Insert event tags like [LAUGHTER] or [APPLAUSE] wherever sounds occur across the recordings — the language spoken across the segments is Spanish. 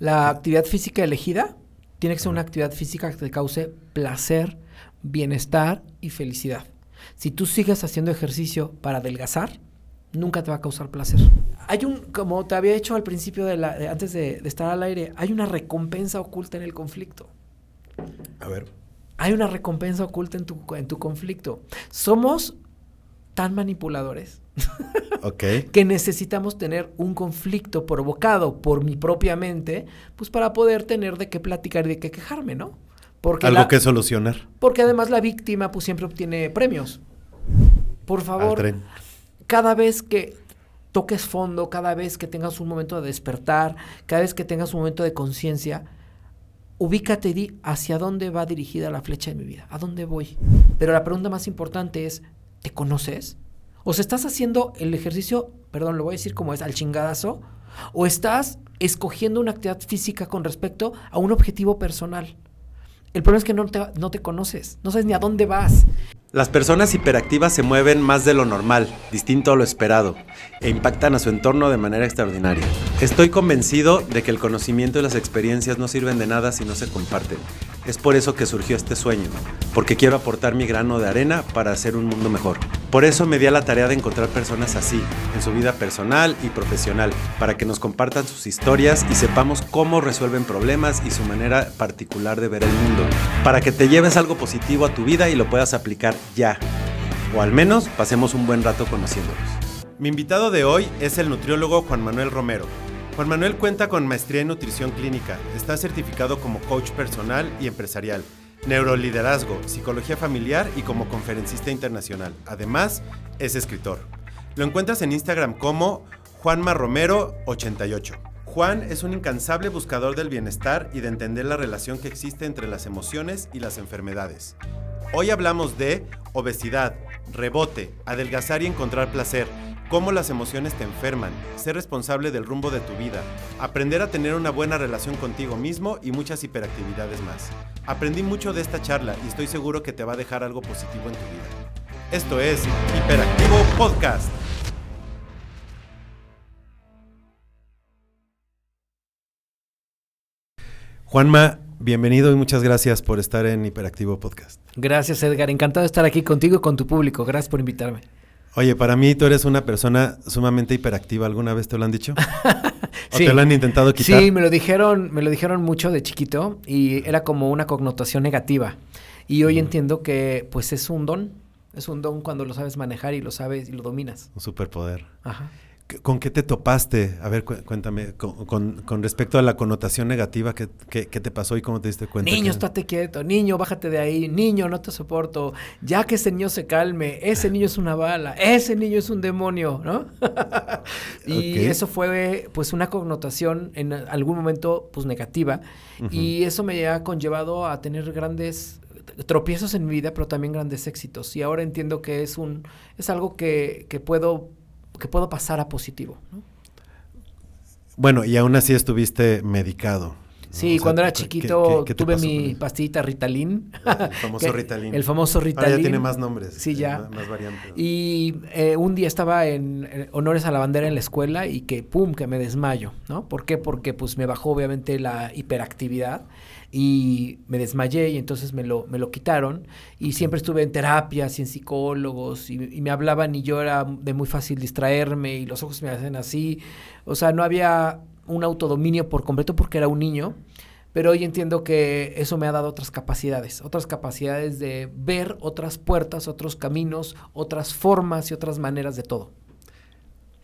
La actividad física elegida tiene que ser una actividad física que te cause placer, bienestar y felicidad. Si tú sigues haciendo ejercicio para adelgazar, nunca te va a causar placer. Hay un, como te había hecho al principio de la, de- antes de, de estar al aire, hay una recompensa oculta en el conflicto. A ver. Hay una recompensa oculta en tu, en tu conflicto. Somos tan manipuladores [LAUGHS] Ok. que necesitamos tener un conflicto provocado por mi propia mente, pues para poder tener de qué platicar y de qué quejarme, ¿no? Porque, Algo la- que solucionar. porque además la víctima pues siempre obtiene premios. Por favor, cada vez que toques fondo, cada vez que tengas un momento de despertar, cada vez que tengas un momento de conciencia, ubícate y di hacia dónde va dirigida la flecha de mi vida, a dónde voy. Pero la pregunta más importante es, ¿te conoces? O sea, ¿estás haciendo el ejercicio, perdón, lo voy a decir como es, al chingadazo? ¿O estás escogiendo una actividad física con respecto a un objetivo personal? El problema es que no te, no te conoces, no sabes ni a dónde vas. Las personas hiperactivas se mueven más de lo normal, distinto a lo esperado, e impactan a su entorno de manera extraordinaria. Estoy convencido de que el conocimiento y las experiencias no sirven de nada si no se comparten. Es por eso que surgió este sueño, porque quiero aportar mi grano de arena para hacer un mundo mejor. Por eso me di a la tarea de encontrar personas así, en su vida personal y profesional, para que nos compartan sus historias y sepamos cómo resuelven problemas y su manera particular de ver el mundo, para que te lleves algo positivo a tu vida y lo puedas aplicar ya. O al menos pasemos un buen rato conociéndolos. Mi invitado de hoy es el nutriólogo Juan Manuel Romero. Juan Manuel cuenta con maestría en nutrición clínica, está certificado como coach personal y empresarial, neuroliderazgo, psicología familiar y como conferencista internacional. Además, es escritor. Lo encuentras en Instagram como JuanmaRomero88. Juan es un incansable buscador del bienestar y de entender la relación que existe entre las emociones y las enfermedades. Hoy hablamos de obesidad, rebote, adelgazar y encontrar placer, cómo las emociones te enferman, ser responsable del rumbo de tu vida, aprender a tener una buena relación contigo mismo y muchas hiperactividades más. Aprendí mucho de esta charla y estoy seguro que te va a dejar algo positivo en tu vida. Esto es Hiperactivo Podcast. Juanma, bienvenido y muchas gracias por estar en Hiperactivo Podcast. Gracias, Edgar. Encantado de estar aquí contigo y con tu público. Gracias por invitarme. Oye, para mí tú eres una persona sumamente hiperactiva. ¿Alguna vez te lo han dicho? [LAUGHS] ¿O Sí. te lo han intentado quitar? Sí, me lo dijeron, me lo dijeron mucho de chiquito y era como una connotación negativa. Y hoy entiendo que pues es un don, es un don cuando lo sabes manejar y lo sabes y lo dominas. Un superpoder. Ajá. ¿Qué- ¿Con qué te topaste? A ver, cu- cuéntame, con, con- con respecto a la connotación negativa, ¿qué, qué- qué te pasó y cómo te diste cuenta? Niño, que- estate quieto, niño, bájate de ahí, niño, no te soporto, ya que ese niño se calme, ese niño es una bala, ese niño es un demonio, ¿no? [LAUGHS] y eso fue pues una connotación en algún momento pues negativa. Y eso me ha conllevado a tener grandes tropiezos en mi vida, pero también grandes éxitos. Y ahora entiendo que es un es algo que, que puedo que puedo pasar a positivo, ¿no? Bueno, y aún así estuviste medicado. Sí, O sea, cuando era ¿qué- chiquito qué- qué te tuve mi pastillita Ritalin. El famoso [LAUGHS] Que- Ritalin. El famoso Ritalin. Ahora ya tiene más nombres. Sí, eh, ya. Más, más variantes. Y eh, un día estaba en, eh, honores a la bandera en la escuela y que pum, que me desmayo, ¿no? ¿Por qué? Porque pues me bajó obviamente la hiperactividad y me desmayé y entonces me lo, me lo quitaron y siempre estuve en terapias y en psicólogos y, y me hablaban y yo era de muy fácil distraerme y los ojos me hacen así, o sea, no había un autodominio por completo porque era un niño. Pero hoy entiendo que eso me ha dado otras capacidades, otras capacidades de ver otras puertas, otros caminos, otras formas y otras maneras de todo.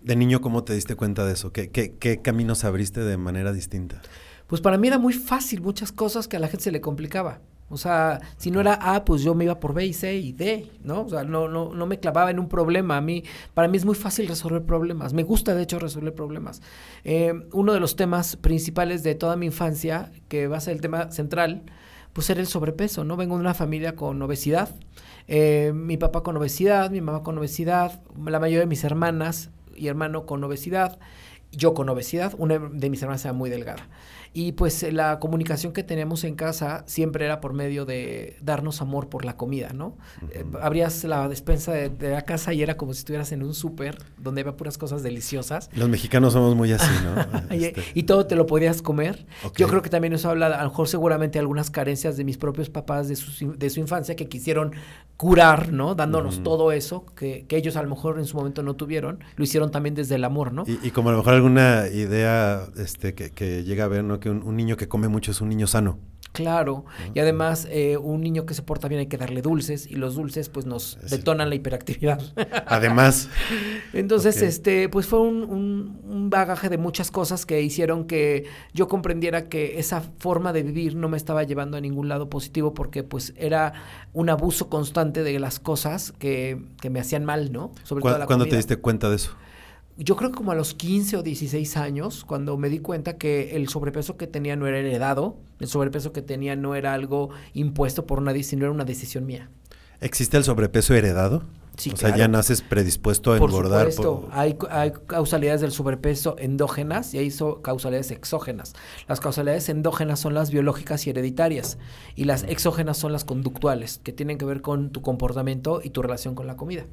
De niño, ¿cómo te diste cuenta de eso? ¿Qué, qué, qué caminos abriste de manera distinta? Pues para mí era muy fácil muchas cosas que a la gente se le complicaba. O sea, si no era A, pues yo me iba por B y C y D, ¿no? O sea, no, no, no me clavaba en un problema. A mí, para mí es muy fácil resolver problemas. Me gusta, de hecho, resolver problemas. Eh, uno de los temas principales de toda mi infancia, que va a ser el tema central, pues era el sobrepeso, ¿no? Vengo de una familia con obesidad. Eh, mi papá con obesidad, mi mamá con obesidad, la mayoría de mis hermanas y hermano con obesidad. yo con obesidad, una de mis hermanas era muy delgada. Y pues la comunicación que teníamos en casa siempre era por medio de darnos amor por la comida, ¿no? Eh, abrías la despensa de, la casa y era como si estuvieras en un súper donde había puras cosas deliciosas. Los mexicanos somos muy así, ¿no? [LAUGHS] Este. y, todo te lo podías comer. Yo creo que también eso habla, a lo mejor seguramente algunas carencias de mis propios papás de su, de su infancia que quisieron curar, ¿no? Dándonos todo eso que, que, ellos a lo mejor en su momento no tuvieron, lo hicieron también desde el amor, ¿no? Y, como a lo mejor alguna idea este, que, que llega a ver, ¿no? Un, niño que come mucho es un niño sano. Claro, y además eh, un niño que se porta bien hay que darle dulces y los dulces pues nos detonan la hiperactividad. [LAUGHS] Además. [LAUGHS] Entonces, este, pues fue un, un, bagaje de muchas cosas que hicieron que yo comprendiera que esa forma de vivir no me estaba llevando a ningún lado positivo porque pues era un abuso constante de las cosas que, que me hacían mal, ¿no? Sobre todo la ¿Cuándo te diste cuenta de eso? Yo creo que como a los 15 o 16 años, cuando me di cuenta que el sobrepeso que tenía no era heredado, el sobrepeso que tenía no era algo impuesto por nadie, sino era una decisión mía. ¿Existe el sobrepeso heredado? o sea, ya naces predispuesto a engordar. Por... Hay, hay causalidades del sobrepeso endógenas y hay causalidades exógenas. Las causalidades endógenas son las biológicas y hereditarias y las exógenas son las conductuales, que tienen que ver con tu comportamiento y tu relación con la comida.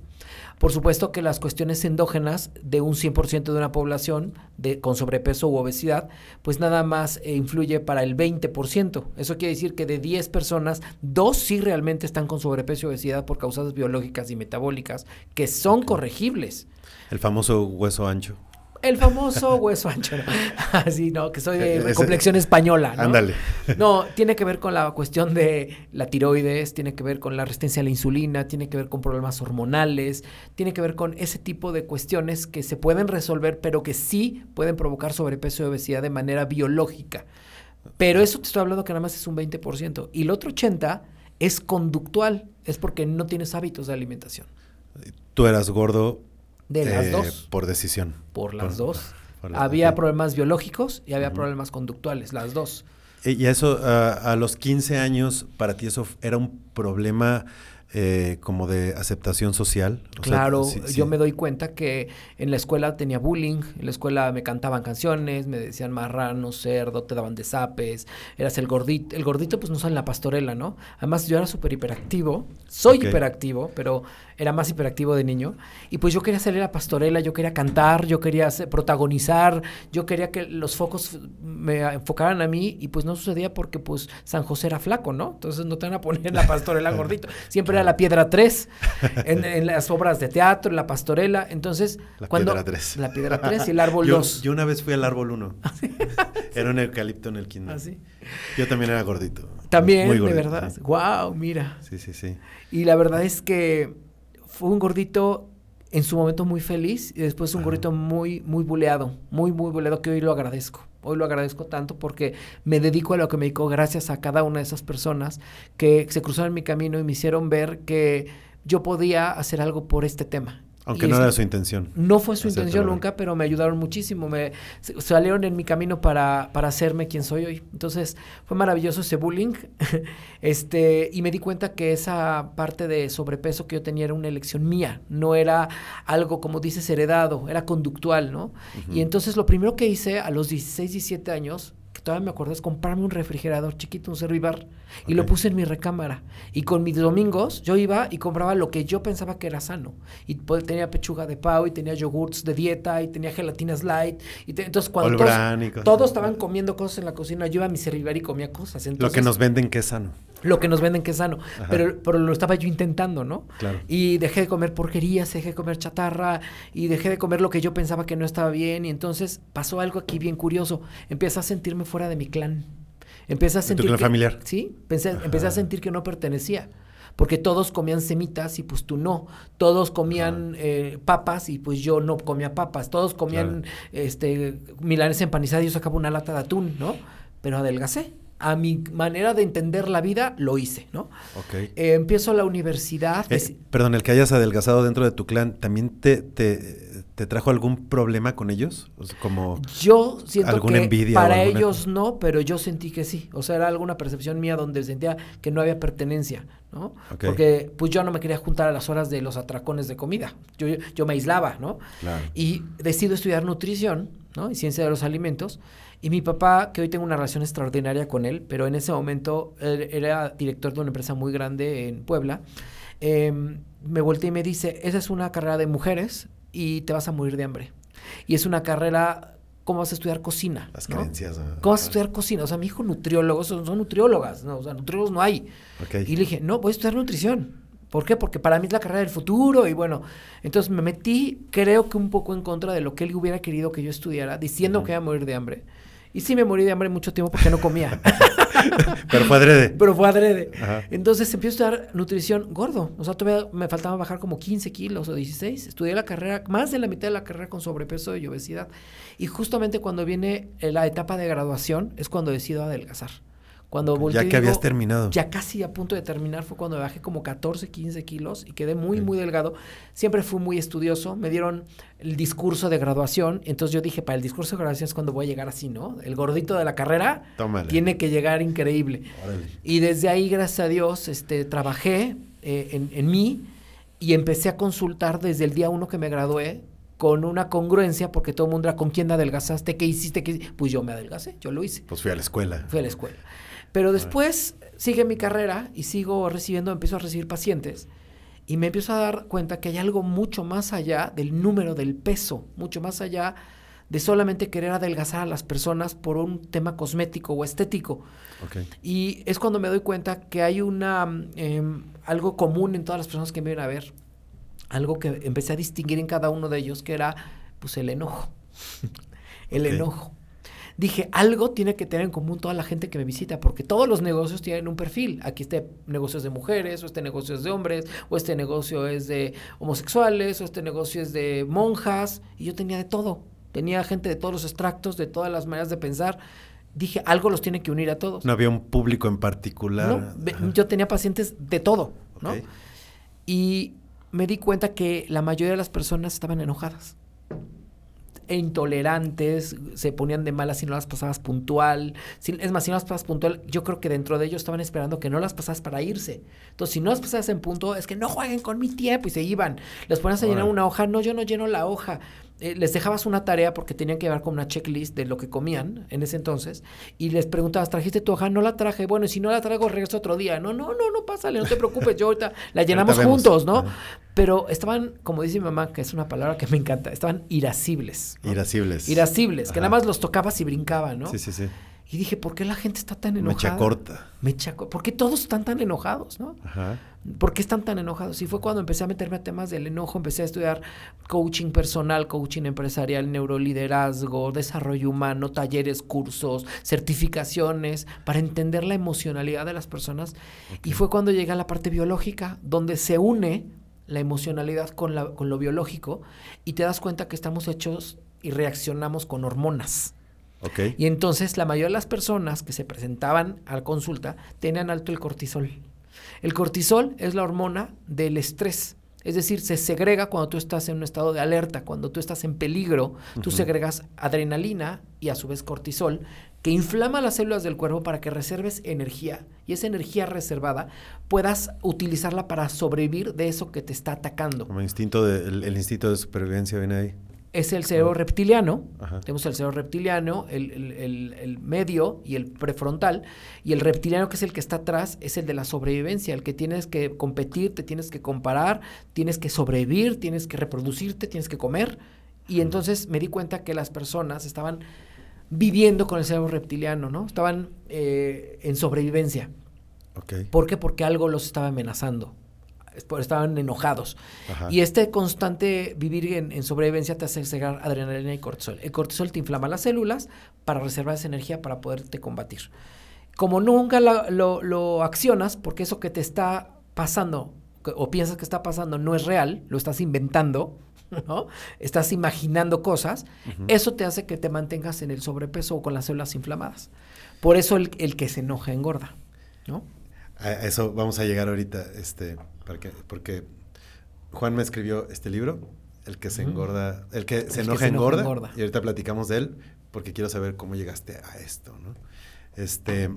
Por supuesto que las cuestiones endógenas de un 100% de una población de, con sobrepeso u obesidad, pues nada más eh, influye para el 20%. Eso quiere decir que de 10 personas, dos sí realmente están con sobrepeso y obesidad por causas biológicas y metabólicas, que son corregibles. El famoso hueso ancho. El famoso hueso ancho. [LAUGHS] Así, ¿no? Que soy de complexión española, ¿no? Ándale. No, tiene que ver con la cuestión de la tiroides, tiene que ver con la resistencia a la insulina, tiene que ver con problemas hormonales, tiene que ver con ese tipo de cuestiones que se pueden resolver, pero que sí pueden provocar sobrepeso y obesidad de manera biológica. Pero eso te estoy hablando que nada más es un 20%. Y el otro 80% es conductual, es porque no tienes hábitos de alimentación. Tú eras gordo de las eh, dos. Por decisión. Por las dos. había problemas biológicos y había problemas conductuales, las dos. Y eso, a los 15 años, para ti eso era un problema eh, como de aceptación social. claro, yo me doy cuenta que en la escuela tenía bullying, en la escuela me cantaban canciones, me decían marrano, cerdo, te daban desapes, eras el gordito, el gordito pues no en la pastorela, ¿no? Además yo era súper hiperactivo, soy hiperactivo, pero era más hiperactivo de niño, y pues yo quería salir a la pastorela, yo quería cantar, yo quería protagonizar, yo quería que los focos me enfocaran a mí, y pues no sucedía porque pues San José era flaco, ¿no? Entonces no te van a poner en la pastorela [LAUGHS] gordito, siempre era la piedra 3, en, las obras de teatro, en la pastorela. Entonces, la cuando. Piedra 3. La piedra 3 y el árbol [LAUGHS] 2. Yo, una vez fui al árbol 1. [LAUGHS] era un eucalipto en el kinder. ¿Ah, yo también era gordito. También, de verdad. Wow, mira. Sí, sí, sí. Y la verdad es que fue un gordito en su momento muy feliz y después un gordito muy, muy buleado, muy, muy buleado que hoy lo agradezco. Hoy lo agradezco tanto porque me dedico a lo que me dedico gracias a cada una de esas personas que se cruzaron en mi camino y me hicieron ver que yo podía hacer algo por este tema. Aunque no era su intención. No fue su intención nunca, pero me ayudaron muchísimo. Me salieron en mi camino para, para hacerme quien soy hoy. Entonces, fue maravilloso ese bullying. [LAUGHS] este, y me di cuenta que esa parte de sobrepeso que yo tenía era una elección mía. No era algo, como dices, heredado, era conductual, ¿no? Y entonces lo primero que hice a los 16, 17 años todavía me acuerdo, es comprarme un refrigerador chiquito, un Servivar, y lo puse en mi recámara. Y con mis domingos yo iba y compraba lo que yo pensaba que era sano. Y tenía pechuga de pavo, y tenía yogurts de dieta, y tenía gelatinas light. Y entonces cuando todos, estaban comiendo cosas en la cocina, yo iba a mi Servivar y comía cosas. lo que nos venden que es sano. Lo que nos venden que es sano. Pero, pero lo estaba yo intentando, ¿no? Claro. Y dejé de comer porquerías, dejé de comer chatarra, y dejé de comer lo que yo pensaba que no estaba bien. Y entonces pasó algo aquí bien curioso. Empecé a sentirme fuera de mi clan. Empecé a sentir. ¿Tu clan familiar? Sí, empecé a sentir que no pertenecía. Porque todos comían semitas y pues tú no. Todos comían eh, papas y pues yo no comía papas. Todos comían este milanes empanizados y yo sacaba una lata de atún, ¿no? Pero adelgacé a mi manera de entender la vida, lo hice, ¿no? Ok. Eh, empiezo la universidad. Eh, perdón, el que hayas adelgazado dentro de tu clan, ¿también te, te, ¿Te trajo algún problema con ellos? como yo siento que envidia para ellos no, pero yo sentí que sí. O sea, era alguna percepción mía donde sentía que no había pertenencia, ¿no? Porque pues yo no me quería juntar a las horas de los atracones de comida. Yo, yo me aislaba, ¿no? Claro. Y decido estudiar nutrición, ¿no? Y ciencia de los alimentos. Y mi papá, que hoy tengo una relación extraordinaria con él, pero en ese momento él era director de una empresa muy grande en Puebla, em, me volteé y me dice, esa es una carrera de mujeres y te vas a morir de hambre. Y es una carrera, ¿cómo vas a estudiar cocina? Las ¿no? creencias. ah, ¿Cómo vas a estudiar cocina? O sea, mi hijo nutriólogo, son, son nutriólogas, ¿no? O sea, nutriólogos no hay. ok. Y le dije, no, voy a estudiar nutrición. ¿Por qué? Porque para mí es la carrera del futuro y bueno, entonces me metí, creo que un poco en contra de lo que él hubiera querido que yo estudiara, diciendo que iba a morir de hambre. Y sí me morí de hambre mucho tiempo porque no comía, [LAUGHS] Pero fue adrede. [LAUGHS] pero fue adrede. Ajá. Entonces empiezo a estudiar nutrición gordo, o sea, todavía me faltaba bajar como 15 kilos o 16. Estudié la carrera, más de la mitad de la carrera con sobrepeso y obesidad. Y justamente cuando viene la etapa de graduación es cuando decido adelgazar. Cuando Ya que habías digo, terminado. ya casi a punto de terminar fue cuando bajé como 14, 15 kilos y quedé muy, muy delgado. Siempre fui muy estudioso. Me dieron el discurso de graduación. Entonces yo dije, para el discurso de graduación es cuando voy a llegar así, ¿no? El gordito de la carrera Tómale. tiene que llegar increíble. Órale. Y desde ahí, gracias a Dios, este, trabajé eh, en, en mí y empecé a consultar desde el día uno que me gradué con una congruencia, porque todo el mundo era, ¿con quién adelgazaste? ¿Qué hiciste? ¿Qué hici-?" Pues yo me adelgacé, yo lo hice. Pues fui a la escuela. Fui a la escuela. Pero después sigue mi carrera y sigo recibiendo, empiezo a recibir pacientes y me empiezo a dar cuenta que hay algo mucho más allá del número, del peso, mucho más allá de solamente querer adelgazar a las personas por un tema cosmético o estético. Y es cuando me doy cuenta que hay una em, algo común en todas las personas que me vienen a ver, algo que empecé a distinguir en cada uno de ellos, que era pues el enojo. [LAUGHS] el enojo. Dije, algo tiene que tener en común toda la gente que me visita, porque todos los negocios tienen un perfil. Aquí este negocio es de mujeres, o este negocio es de hombres, o este negocio es de homosexuales, o este negocio es de monjas, y yo tenía de todo. Tenía gente de todos los extractos, de todas las maneras de pensar. Dije, algo los tiene que unir a todos. No había un público en particular. ¿no? Yo tenía pacientes de todo, ¿no? Y me di cuenta que la mayoría de las personas estaban enojadas. E intolerantes, se ponían de malas si no las pasabas puntual. Si- es más, si no las pasabas puntual, yo creo que dentro de ellos estaban esperando que no las pasabas para irse. Entonces, si no las pasabas en punto, es que no jueguen con mi tiempo y se iban. Les ponías a llenar una hoja, no, yo no lleno la hoja. Eh, les dejabas una tarea porque tenían que llevar como una checklist de lo que comían en ese entonces y les preguntabas, ¿trajiste tu hoja? No la traje. Bueno, y si no la traigo, regreso otro día. No, no, no, no pásale, no te preocupes, yo ahorita la llenamos juntos, ¿no? Pero estaban, como dice mi mamá, que es una palabra que me encanta, estaban irascibles. ¿no? Irascibles. Irascibles, que nada más los tocabas y brincaban, ¿no? Sí, sí, sí. Y dije, ¿por qué la gente está tan enojada? Mecha corta. Mecha co- ¿Por qué todos están tan enojados, no? Ajá. ¿Por qué están tan enojados? Y fue cuando empecé a meterme a temas del enojo, empecé a estudiar coaching personal, coaching empresarial, neuroliderazgo, desarrollo humano, talleres, cursos, certificaciones, para entender la emocionalidad de las personas. Y fue cuando llegué a la parte biológica, donde se une la emocionalidad con, la- con lo biológico y te das cuenta que estamos hechos y reaccionamos con hormonas. Y entonces la mayoría de las personas que se presentaban a la consulta tenían alto el cortisol. El cortisol es la hormona del estrés. Es decir, se segrega cuando tú estás en un estado de alerta, cuando tú estás en peligro, tú segregas adrenalina y a su vez cortisol, que inflama las células del cuerpo para que reserves energía y esa energía reservada puedas utilizarla para sobrevivir de eso que te está atacando. Como instinto de, el, el instinto de supervivencia viene ahí. Es el cerebro reptiliano, Ajá. tenemos el cerebro reptiliano, el, el- el- el medio y el prefrontal. Y el reptiliano, que es el que está atrás, es el de la sobrevivencia, el que tienes que competir, te tienes que comparar, tienes que sobrevivir, tienes que reproducirte, tienes que comer. Y entonces me di cuenta que las personas estaban viviendo con el cerebro reptiliano, ¿no? Estaban eh, en sobrevivencia. ¿Por qué? Porque algo los estaba amenazando. Estaban enojados. Ajá. Y este constante vivir en, en sobrevivencia te hace segregar adrenalina y cortisol. El cortisol te inflama las células para reservar esa energía para poderte combatir. Como nunca lo, lo accionas, porque eso que te está pasando o piensas que está pasando no es real, lo estás inventando, [LAUGHS] ¿no? Estás imaginando cosas, eso te hace que te mantengas en el sobrepeso o con las células inflamadas. Por eso el, el que se enoja engorda, ¿no? A eso vamos a llegar ahorita, este, porque Juan me escribió este libro, el que se engorda, el que se enoja se engorda, engorda. y ahorita platicamos de él, porque quiero saber cómo llegaste a esto, ¿no? Este,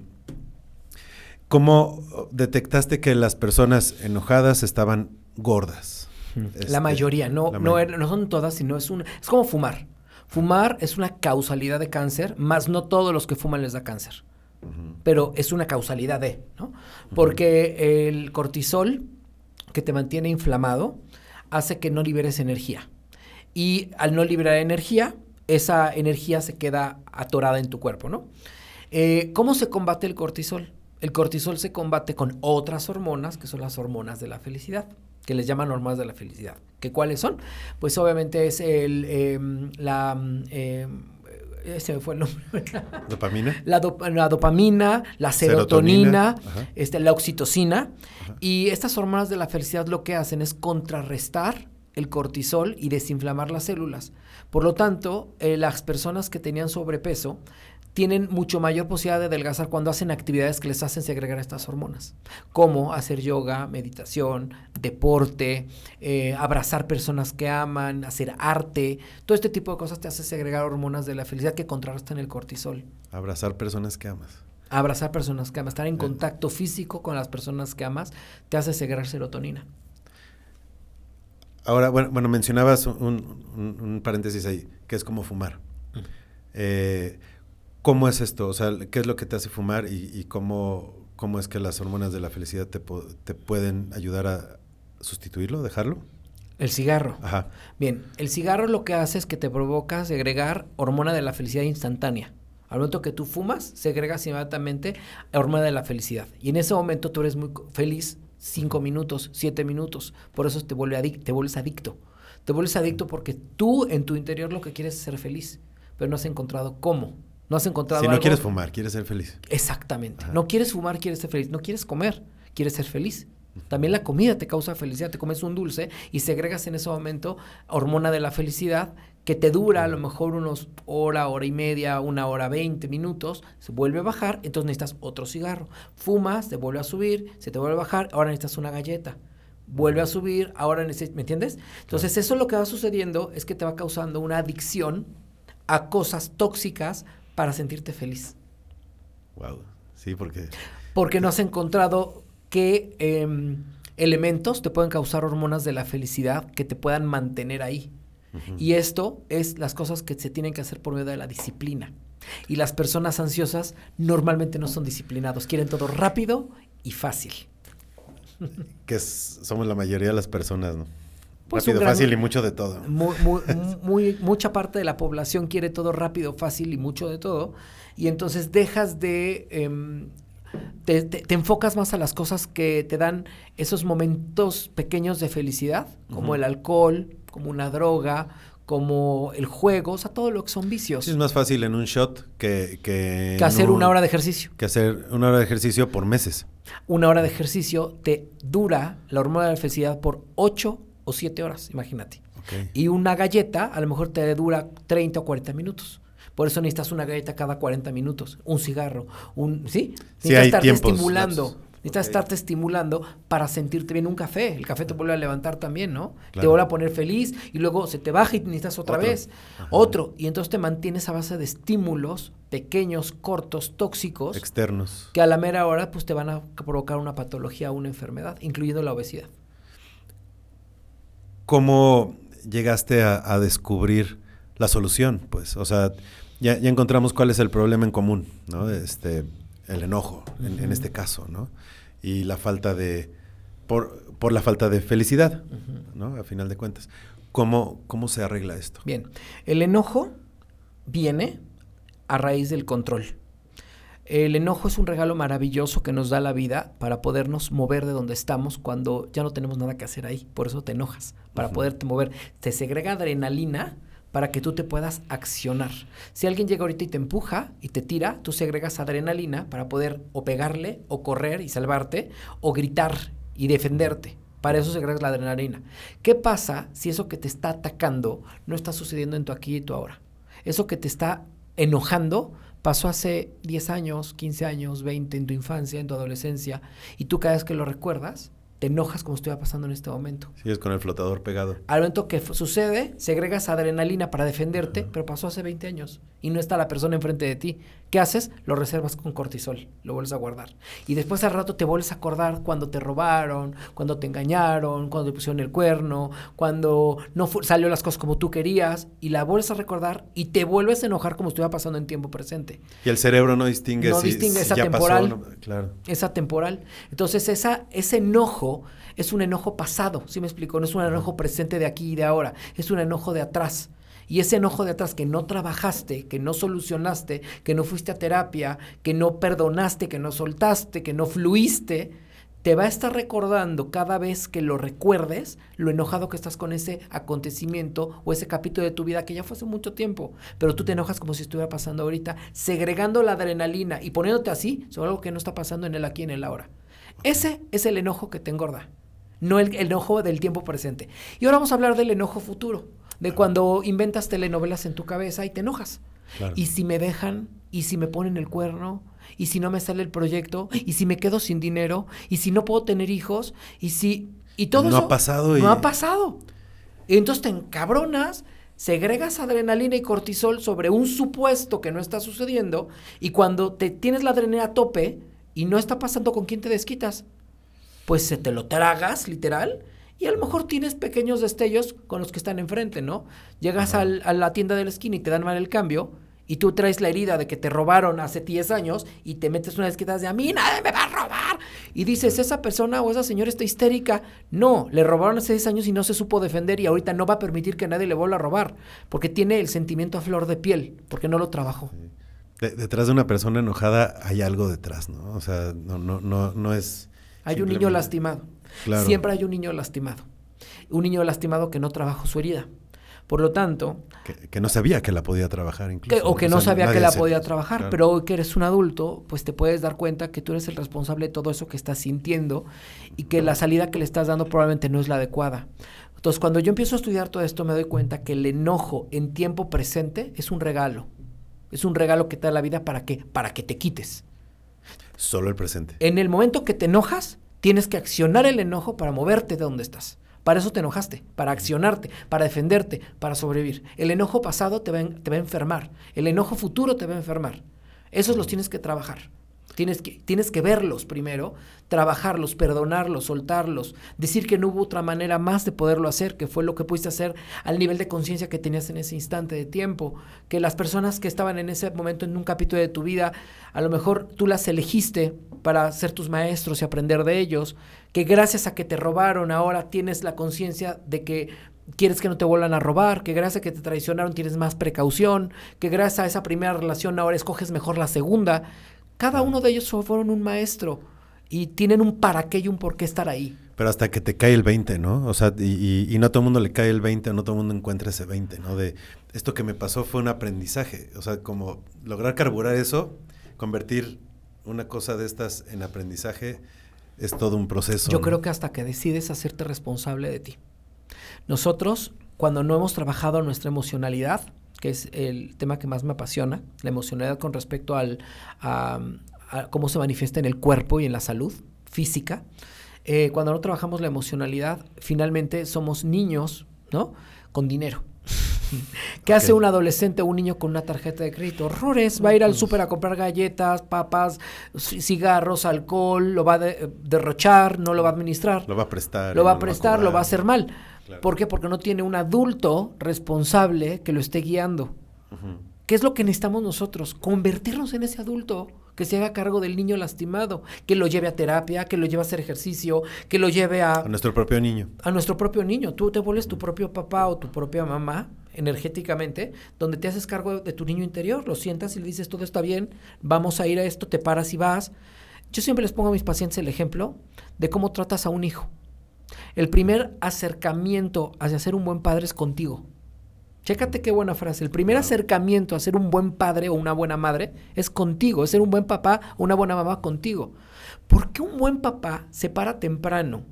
¿cómo detectaste que las personas enojadas estaban gordas? Este, la mayoría, no, la no, er- no son todas, sino es un, es como fumar. Fumar es una causalidad de cáncer, más no todos los que fuman les da cáncer. Pero es una causalidad de, ¿no? Porque el cortisol que te mantiene inflamado hace que no liberes energía. Y al no liberar energía, esa energía se queda atorada en tu cuerpo, ¿no? Eh, ¿Cómo se combate el cortisol? El cortisol se combate con otras hormonas, que son las hormonas de la felicidad, que les llaman hormonas de la felicidad. ¿Qué cuáles son? Pues obviamente es el, em, la... Em, ese fue el nombre. [LAUGHS] ¿Dopamina? La, dopamina, la serotonina, este, la oxitocina. Y estas hormonas de la felicidad lo que hacen es contrarrestar el cortisol y desinflamar las células. Por lo tanto, eh, las personas que tenían sobrepeso tienen mucho mayor posibilidad de adelgazar cuando hacen actividades que les hacen segregar estas hormonas, como hacer yoga, meditación, deporte, eh, abrazar personas que aman, hacer arte, todo este tipo de cosas te hace segregar hormonas de la felicidad que contrarrestan el cortisol. Abrazar personas que amas. Abrazar personas que amas, estar en contacto físico con las personas que amas, te hace segregar serotonina. Ahora, bueno, bueno mencionabas un, paréntesis ahí, que es como fumar. Eh, ¿Cómo es esto? O sea, ¿qué es lo que te hace fumar y, cómo, cómo es que las hormonas de la felicidad te, pueden ayudar a sustituirlo, dejarlo? El cigarro. Ajá. Bien, el cigarro lo que hace es que te provoca segregar hormona de la felicidad instantánea. Al momento que tú fumas, segregas inmediatamente hormona de la felicidad. Y en ese momento tú eres muy feliz cinco minutos, siete minutos. Por eso te, vuelve te vuelves adicto. Te vuelves adicto porque tú en tu interior lo que quieres es ser feliz, pero no has encontrado cómo. No has encontrado Si no quieres fumar, quieres ser feliz. Exactamente. No quieres fumar, quieres ser feliz. No quieres comer, quieres ser feliz. También la comida te causa felicidad. Te comes un dulce y segregas en ese momento hormona de la felicidad que te dura a lo mejor unos hora, hora y media, una hora, veinte minutos, se vuelve a bajar, entonces necesitas otro cigarro. Fumas, te vuelve a subir, se te vuelve a bajar, ahora necesitas una galleta. Vuelve a subir, ahora necesitas, ¿me entiendes? Entonces eso lo que va sucediendo es que te va causando una adicción a cosas tóxicas para sentirte feliz. Wow, sí, porque... Porque no has encontrado qué em, elementos te pueden causar hormonas de la felicidad que te puedan mantener ahí. Y esto es las cosas que se tienen que hacer por medio de la disciplina. Y las personas ansiosas normalmente no son disciplinados, quieren todo rápido y fácil. Que somos la mayoría de las personas, ¿no? Pues rápido, fácil y mucho de todo. [LAUGHS] Muy, mucha parte de la población quiere todo rápido, fácil y mucho de todo. Y entonces dejas de... Em, te, enfocas más a las cosas que te dan esos momentos pequeños de felicidad, como el alcohol, como una droga, como el juego, o sea, todo lo que son vicios. es más fácil en un shot que... Que, que hacer una hora de ejercicio. Que hacer una hora de ejercicio por meses. Una hora de ejercicio te dura la hormona de la felicidad por ocho o siete horas, imagínate. Y una galleta a lo mejor te dura 30 o 40 minutos. Por eso necesitas una galleta cada 40 minutos, un cigarro, un ¿sí? Necesitas estarte estimulando. Necesitas estarte estimulando para sentirte bien. Un café, el café te vuelve a levantar también, ¿no? Te vuelve a poner feliz y luego se te baja y necesitas otra vez. Otro. Y entonces te mantienes a base de estímulos pequeños, cortos, tóxicos. Externos. Que a la mera hora pues te van a provocar una patología o una enfermedad, incluyendo la obesidad. ¿Cómo llegaste a, descubrir la solución? Pues, o sea, ya, encontramos cuál es el problema en común, ¿no? Este, el enojo, en, este caso, ¿no? Y la falta de, por, por la falta de felicidad, ¿no? A final de cuentas. ¿Cómo, ¿Cómo se arregla esto? Bien, el enojo viene a raíz del control. El enojo es un regalo maravilloso que nos da la vida para podernos mover de donde estamos cuando ya no tenemos nada que hacer ahí. Por eso te enojas, para poderte mover. Te segrega adrenalina para que tú te puedas accionar. Si alguien llega ahorita y te empuja y te tira, tú segregas adrenalina para poder o pegarle, o correr y salvarte, o gritar y defenderte. Para eso segregas la adrenalina. ¿Qué pasa si eso que te está atacando no está sucediendo en tu aquí y tu ahora? Eso que te está enojando pasó hace 10 años, 15 años, 20 en tu infancia, en tu adolescencia, y tú cada vez que lo recuerdas, te enojas como estuviera pasando en este momento. Sigues con el flotador pegado. Al momento que sucede, segregas adrenalina para defenderte, pero pasó hace 20 años y no está la persona enfrente de ti. ¿Qué haces? Lo reservas con cortisol, lo vuelves a guardar. Y después al rato te vuelves a acordar cuando te robaron, cuando te engañaron, cuando te pusieron el cuerno, cuando no salió las cosas como tú querías y la vuelves a recordar y te vuelves a enojar como estuviera pasando en tiempo presente. Y el cerebro no distingue no si, distingue esa temporal. claro. Esa temporal. Entonces esa, ese enojo es un enojo pasado, ¿sí me explico? No es un enojo presente de aquí y de ahora, es un enojo de atrás. Y ese enojo de atrás que no trabajaste, que no solucionaste, que no fuiste a terapia, que no perdonaste, que no soltaste, que no fluiste, te va a estar recordando cada vez que lo recuerdes lo enojado que estás con ese acontecimiento o ese capítulo de tu vida que ya fue hace mucho tiempo, pero tú te enojas como si estuviera pasando ahorita, segregando la adrenalina y poniéndote así sobre algo que no está pasando en el aquí y en el ahora. Ese es el enojo que te engorda no el, enojo del tiempo presente. Y ahora vamos a hablar del enojo futuro, de cuando inventas telenovelas en tu cabeza y te enojas. Y si me dejan, y si me ponen el cuerno, y si no me sale el proyecto, y si me quedo sin dinero, y si no puedo tener hijos, y si... Y todo no ha pasado. No ha pasado. Y entonces te encabronas, segregas adrenalina y cortisol sobre un supuesto que no está sucediendo, y cuando te tienes la adrenalina a tope y no está pasando con quién te desquitas, pues se te lo tragas, literal, y a lo mejor tienes pequeños destellos con los que están enfrente, ¿no? Llegas a la tienda de la esquina y te dan mal el cambio, y tú traes la herida de que te robaron hace 10 años y te metes una desquita de a mí nadie me va a robar. Y dices, esa persona o esa señora está histérica. No, le robaron hace 10 años y no se supo defender y ahorita no va a permitir que nadie le vuelva a robar, porque tiene el sentimiento a flor de piel, porque no lo trabajó. detrás de una persona enojada hay algo detrás, ¿no? O sea, no, no, no, no es hay un niño lastimado. Siempre hay un niño lastimado. Un niño lastimado que no trabajó su herida. Por lo tanto... Que, no sabía que la podía trabajar incluso. o que no sabía que la podía trabajar, pero hoy que eres un adulto, pues te puedes dar cuenta que tú eres el responsable de todo eso que estás sintiendo y que la salida que le estás dando probablemente no es la adecuada. Entonces, cuando yo empiezo a estudiar todo esto, me doy cuenta que el enojo en tiempo presente es un regalo. Es un regalo que te da la vida para qué? Para que te quites. Solo el presente. En el momento que te enojas, tienes que accionar el enojo para moverte de donde estás. Para eso te enojaste, para accionarte, para defenderte, para sobrevivir. El enojo pasado te va, a enfermar. El enojo futuro te va a enfermar. Esos los tienes que trabajar. Tienes que, tienes que verlos primero, trabajarlos, perdonarlos, soltarlos, decir que no hubo otra manera más de poderlo hacer, que fue lo que pudiste hacer al nivel de conciencia que tenías en ese instante de tiempo, que las personas que estaban en ese momento en un capítulo de tu vida, a lo mejor tú las elegiste para ser tus maestros y aprender de ellos, que gracias a que te robaron ahora tienes la conciencia de que quieres que no te vuelvan a robar, que gracias a que te traicionaron tienes más precaución, que gracias a esa primera relación ahora escoges mejor la segunda, cada uno de ellos fueron un maestro y tienen un para qué y un por qué estar ahí. Pero hasta que te cae el 20, ¿no? O sea, y, y, no todo el mundo le cae el 20, no todo el mundo encuentra ese 20, ¿no? De esto que me pasó fue un aprendizaje. O sea, como lograr carburar eso, convertir una cosa de estas en aprendizaje, es todo un proceso. Yo creo que hasta que decides hacerte responsable de ti. Nosotros, cuando no hemos trabajado nuestra emocionalidad, que es el tema que más me apasiona, la emocionalidad con respecto al, a, cómo se manifiesta en el cuerpo y en la salud física. Eh, cuando no trabajamos la emocionalidad, finalmente somos niños, ¿no? Con dinero. ¿Qué hace un adolescente o un niño con una tarjeta de crédito? Horrores, va a ir al súper a comprar galletas, papas, cigarros, alcohol, lo va a derrochar, no lo va a administrar. Lo va a prestar. Lo va a prestar, lo va a hacer mal. ¿Por qué? Porque no tiene un adulto responsable que lo esté guiando. ¿Qué es lo que necesitamos nosotros? Convertirnos en ese adulto que se haga cargo del niño lastimado, que lo lleve a terapia, que lo lleve a hacer ejercicio, que lo lleve a... A nuestro propio niño. A nuestro propio niño. Tú te vuelves tu propio papá o tu propia mamá energéticamente, donde te haces cargo de tu niño interior, lo sientas y le dices, todo está bien, vamos a ir a esto, te paras y vas. Yo siempre les pongo a mis pacientes el ejemplo de cómo tratas a un hijo. El primer acercamiento hacia ser un buen padre es contigo. Chécate qué buena frase. El primer acercamiento a ser un buen padre o una buena madre es contigo, es ser un buen papá o una buena mamá contigo. ¿Por qué un buen papá se para temprano?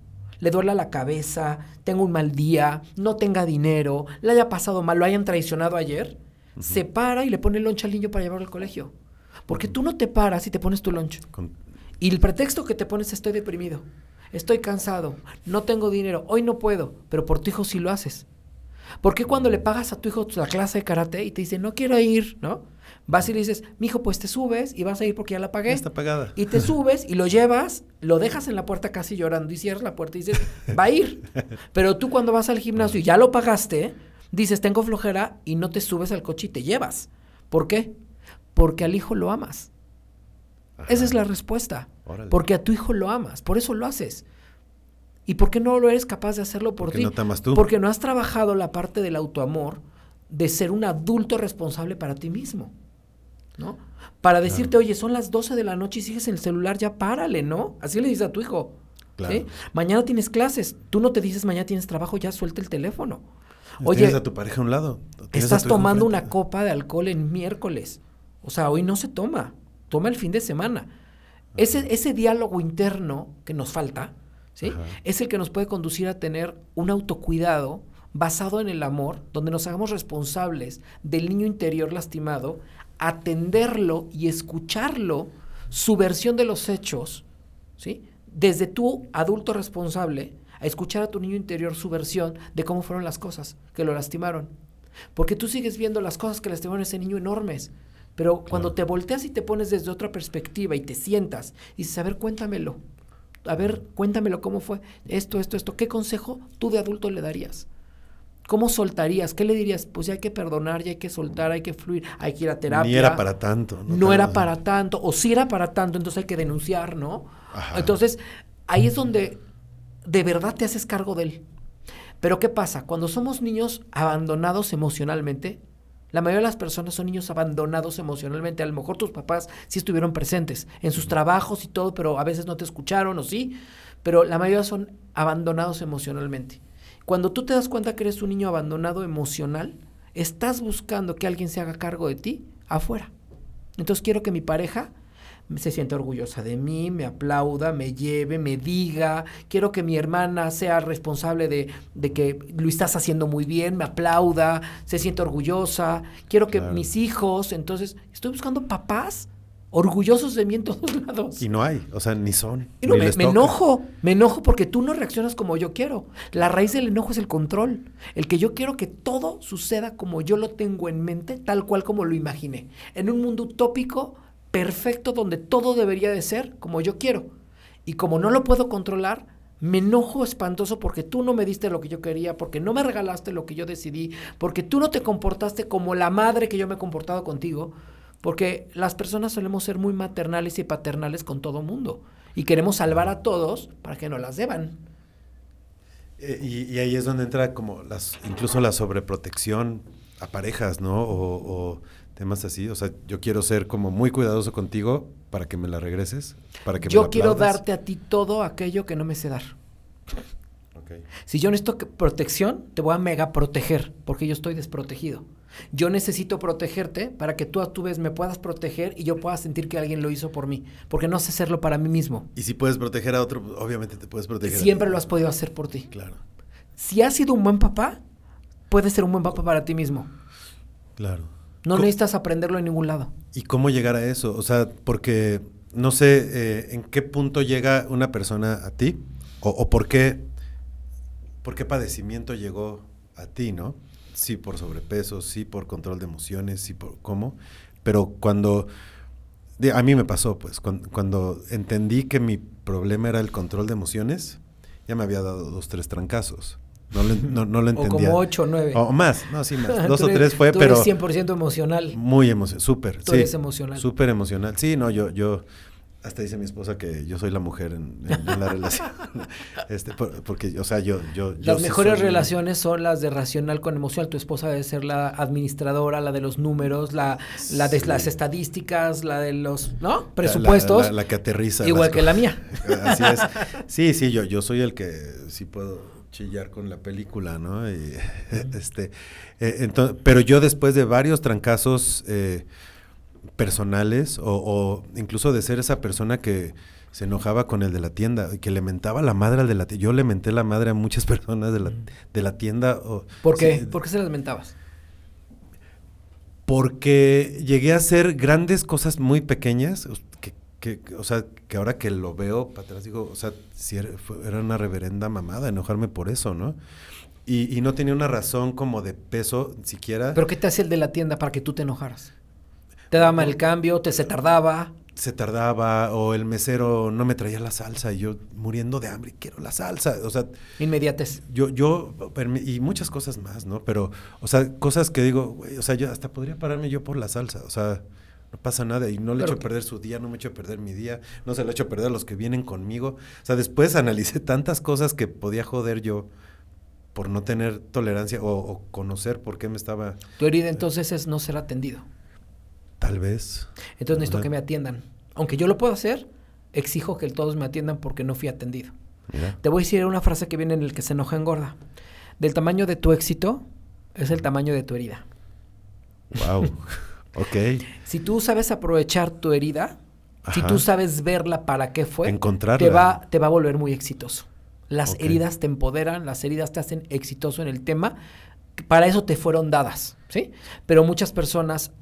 Le duele la cabeza, tenga un mal día, no tenga dinero, le haya pasado mal, lo hayan traicionado ayer, se para y le pone el lonche al niño para llevarlo al colegio. Porque tú no te paras y te pones tu lonche. Y el pretexto que te pones es estoy deprimido estoy cansado, no tengo dinero, hoy no puedo, pero por tu hijo sí lo haces. ¿Por qué cuando le pagas a tu hijo la clase de karate y te dice, no quiero ir, ¿no? Vas y le dices, mi hijo, pues te subes y vas a ir porque ya la pagué. está pagada. Y te subes y lo llevas, lo dejas en la puerta casi llorando y cierras la puerta y dices, va a ir. Pero tú cuando vas al gimnasio y ya lo pagaste, dices, tengo flojera y no te subes al coche y te llevas. ¿Por qué? Porque al hijo lo amas. Esa es la respuesta. Porque a tu hijo lo amas, por eso lo haces. ¿Y por qué no lo eres capaz de hacerlo por ti? no te amas tú. Porque no has trabajado la parte del autoamor de ser un adulto responsable para ti mismo. ¿No? Para decirte, oye, son las 12 de la noche y sigues en el celular, ya párale, ¿no? Así le dices a tu hijo. Claro. ¿sí? Mañana tienes clases. Tú no te dices mañana tienes trabajo, ya suelta el teléfono. Oye, tienes a tu pareja a un lado. Estás tomando una copa de alcohol en miércoles. O sea, hoy no se toma. Toma el fin de semana. Ese, ese diálogo interno que nos falta, ¿sí? Ajá. Es el que nos puede conducir a tener un autocuidado basado en el amor, donde nos hagamos responsables del niño interior lastimado, atenderlo y escucharlo, su versión de los hechos, ¿sí? Desde tu adulto responsable, a escuchar a tu niño interior su versión de cómo fueron las cosas que lo lastimaron. Porque tú sigues viendo las cosas que lastimaron a ese niño enormes. Pero cuando te volteas y te pones desde otra perspectiva y te sientas y dices, a ver, cuéntamelo. A ver, cuéntamelo cómo fue. Esto, esto, esto. ¿Qué consejo tú de adulto le darías? ¿Cómo soltarías? ¿Qué le dirías? Pues ya hay que perdonar, ya hay que soltar, hay que fluir, hay que ir a terapia. Ni era para tanto. No, Tan- era para tanto, o si era para tanto, entonces hay que denunciar, ¿no? Ajá. Entonces, ahí es donde de verdad te haces cargo de él. Pero ¿qué pasa? Cuando somos niños abandonados emocionalmente, la mayoría de las personas son niños abandonados emocionalmente. A lo mejor tus papás sí estuvieron presentes en sus trabajos y todo, pero a veces no te escucharon o sí, pero la mayoría son abandonados emocionalmente. Cuando tú te das cuenta que eres un niño abandonado emocional, estás buscando que alguien se haga cargo de ti afuera. Entonces quiero que mi pareja se sienta orgullosa de mí, me aplauda, me lleve, me diga. Quiero que mi hermana sea responsable de, de que lo estás haciendo muy bien, me aplauda, se sienta orgullosa. Quiero que Claro. mis hijos, entonces, estoy buscando papás orgullosos de mí en todos [LAUGHS] lados. Y no hay, o sea, ni son. Y no, ni me, les me toca. enojo, me enojo porque tú no reaccionas como yo quiero. La raíz del enojo es el control. El que yo quiero que todo suceda como yo lo tengo en mente, tal cual como lo imaginé. En un mundo utópico, perfecto, donde todo debería de ser como yo quiero. Y como no lo puedo controlar, me enojo espantoso porque tú no me diste lo que yo quería, porque no me regalaste lo que yo decidí, porque tú no te comportaste como la madre que yo me he comportado contigo. Porque las personas solemos ser muy maternales y paternales con todo mundo. Y queremos salvar a todos para que no las deban. Eh, y, y ahí es donde entra como las, incluso la sobreprotección a parejas, ¿no? O, o temas así. O sea, yo quiero ser como muy cuidadoso contigo para que me la regreses, para que me Yo la quiero aplaudas. darte a ti todo aquello que no me sé dar. Si yo necesito protección, te voy a mega proteger, porque yo estoy desprotegido. Yo necesito protegerte para que tú a tu vez me puedas proteger y yo pueda sentir que alguien lo hizo por mí, porque no sé hacerlo para mí mismo. Y si puedes proteger a otro, obviamente te puedes proteger. a Siempre ti. lo has podido hacer por ti. Claro, Si has sido un buen papá, puedes ser un buen papá para ti mismo. claro. No necesitas aprenderlo en ningún lado. ¿Y cómo llegar a eso? O sea, porque no sé eh, en qué punto llega una persona a ti o, o por qué por qué padecimiento llegó a ti, ¿no? Sí por sobrepeso, sí por control de emociones, sí por cómo, pero cuando a mí me pasó, pues, cuan- cuando, entendí que mi problema era el control de emociones, ya me había dado dos, tres trancazos. No lo, en- no, no lo [LAUGHS] O entendía. como ocho o nueve. O más, no, sí, más. [LAUGHS] Dos o eres- tres fue, tú pero... eres 100% emocional. Muy emocional, súper. Tú sí, eres emocional. Súper emocional. Sí, no, yo, yo, hasta dice mi esposa que yo soy la mujer en, en- en la relación. [LAUGHS] Este, por- porque, o sea, yo, yo, yo Las sí mejores relaciones son las de racional con emocional. Tu esposa debe ser la administradora, la de los números, la, la de Sí. las estadísticas, la de los, ¿no? Presupuestos. La, la que aterriza. igual que la mía. [LAUGHS] Así es. [LAUGHS] Sí, sí, yo, yo soy el que sí puedo chillar con la película, ¿no? Y, este, eh, ento- pero yo después de varios trancazos eh, personales o, o incluso de ser esa persona que se enojaba con el de la tienda y que le mentaba la madre al de la tienda. Yo le menté la madre a muchas [LAUGHS] personas de la, de la tienda. o- ¿Por qué? sí, ¿Por qué se las mentabas? porque llegué a hacer grandes cosas muy pequeñas que, que, que- o sea, que ahora que lo veo para atrás digo, o sea, si era, fue- era una reverenda mamada enojarme por eso, ¿no? Y, y no tenía una razón como de peso siquiera. ¿Pero qué te hacía el de la tienda para que tú te enojaras? ¿Te daba mal el cambio? ¿Te se tardaba? se tardaba o el mesero no me traía la salsa y yo muriendo de hambre, quiero la salsa. O sea, Inmediates. yo, yo, y muchas cosas más, ¿no? Pero, o sea, cosas que digo, güey, o sea, yo hasta podría pararme yo por la salsa, o sea, no pasa nada y no le echo a perder su día, no me echo a perder mi día, no se lo echo a perder a los que vienen conmigo. O sea, después analicé tantas cosas que podía joder yo por no tener tolerancia o, o conocer por qué me estaba, Tu herida entonces es no ser atendido. Tal vez. Entonces necesito que me atiendan. Aunque yo lo puedo hacer, exijo que todos me atiendan porque no fui atendido. Mira. Te voy a decir una frase que viene en el que se enoja engorda. Del tamaño de tu éxito es el tamaño de tu herida. Wow. [LAUGHS] ok. Si tú sabes aprovechar tu herida, si tú sabes verla para qué fue, Encontrarla. te va, te va a volver muy exitoso. Las heridas te empoderan, las heridas te hacen exitoso en el tema. Para eso te fueron dadas, ¿sí? Pero muchas personas,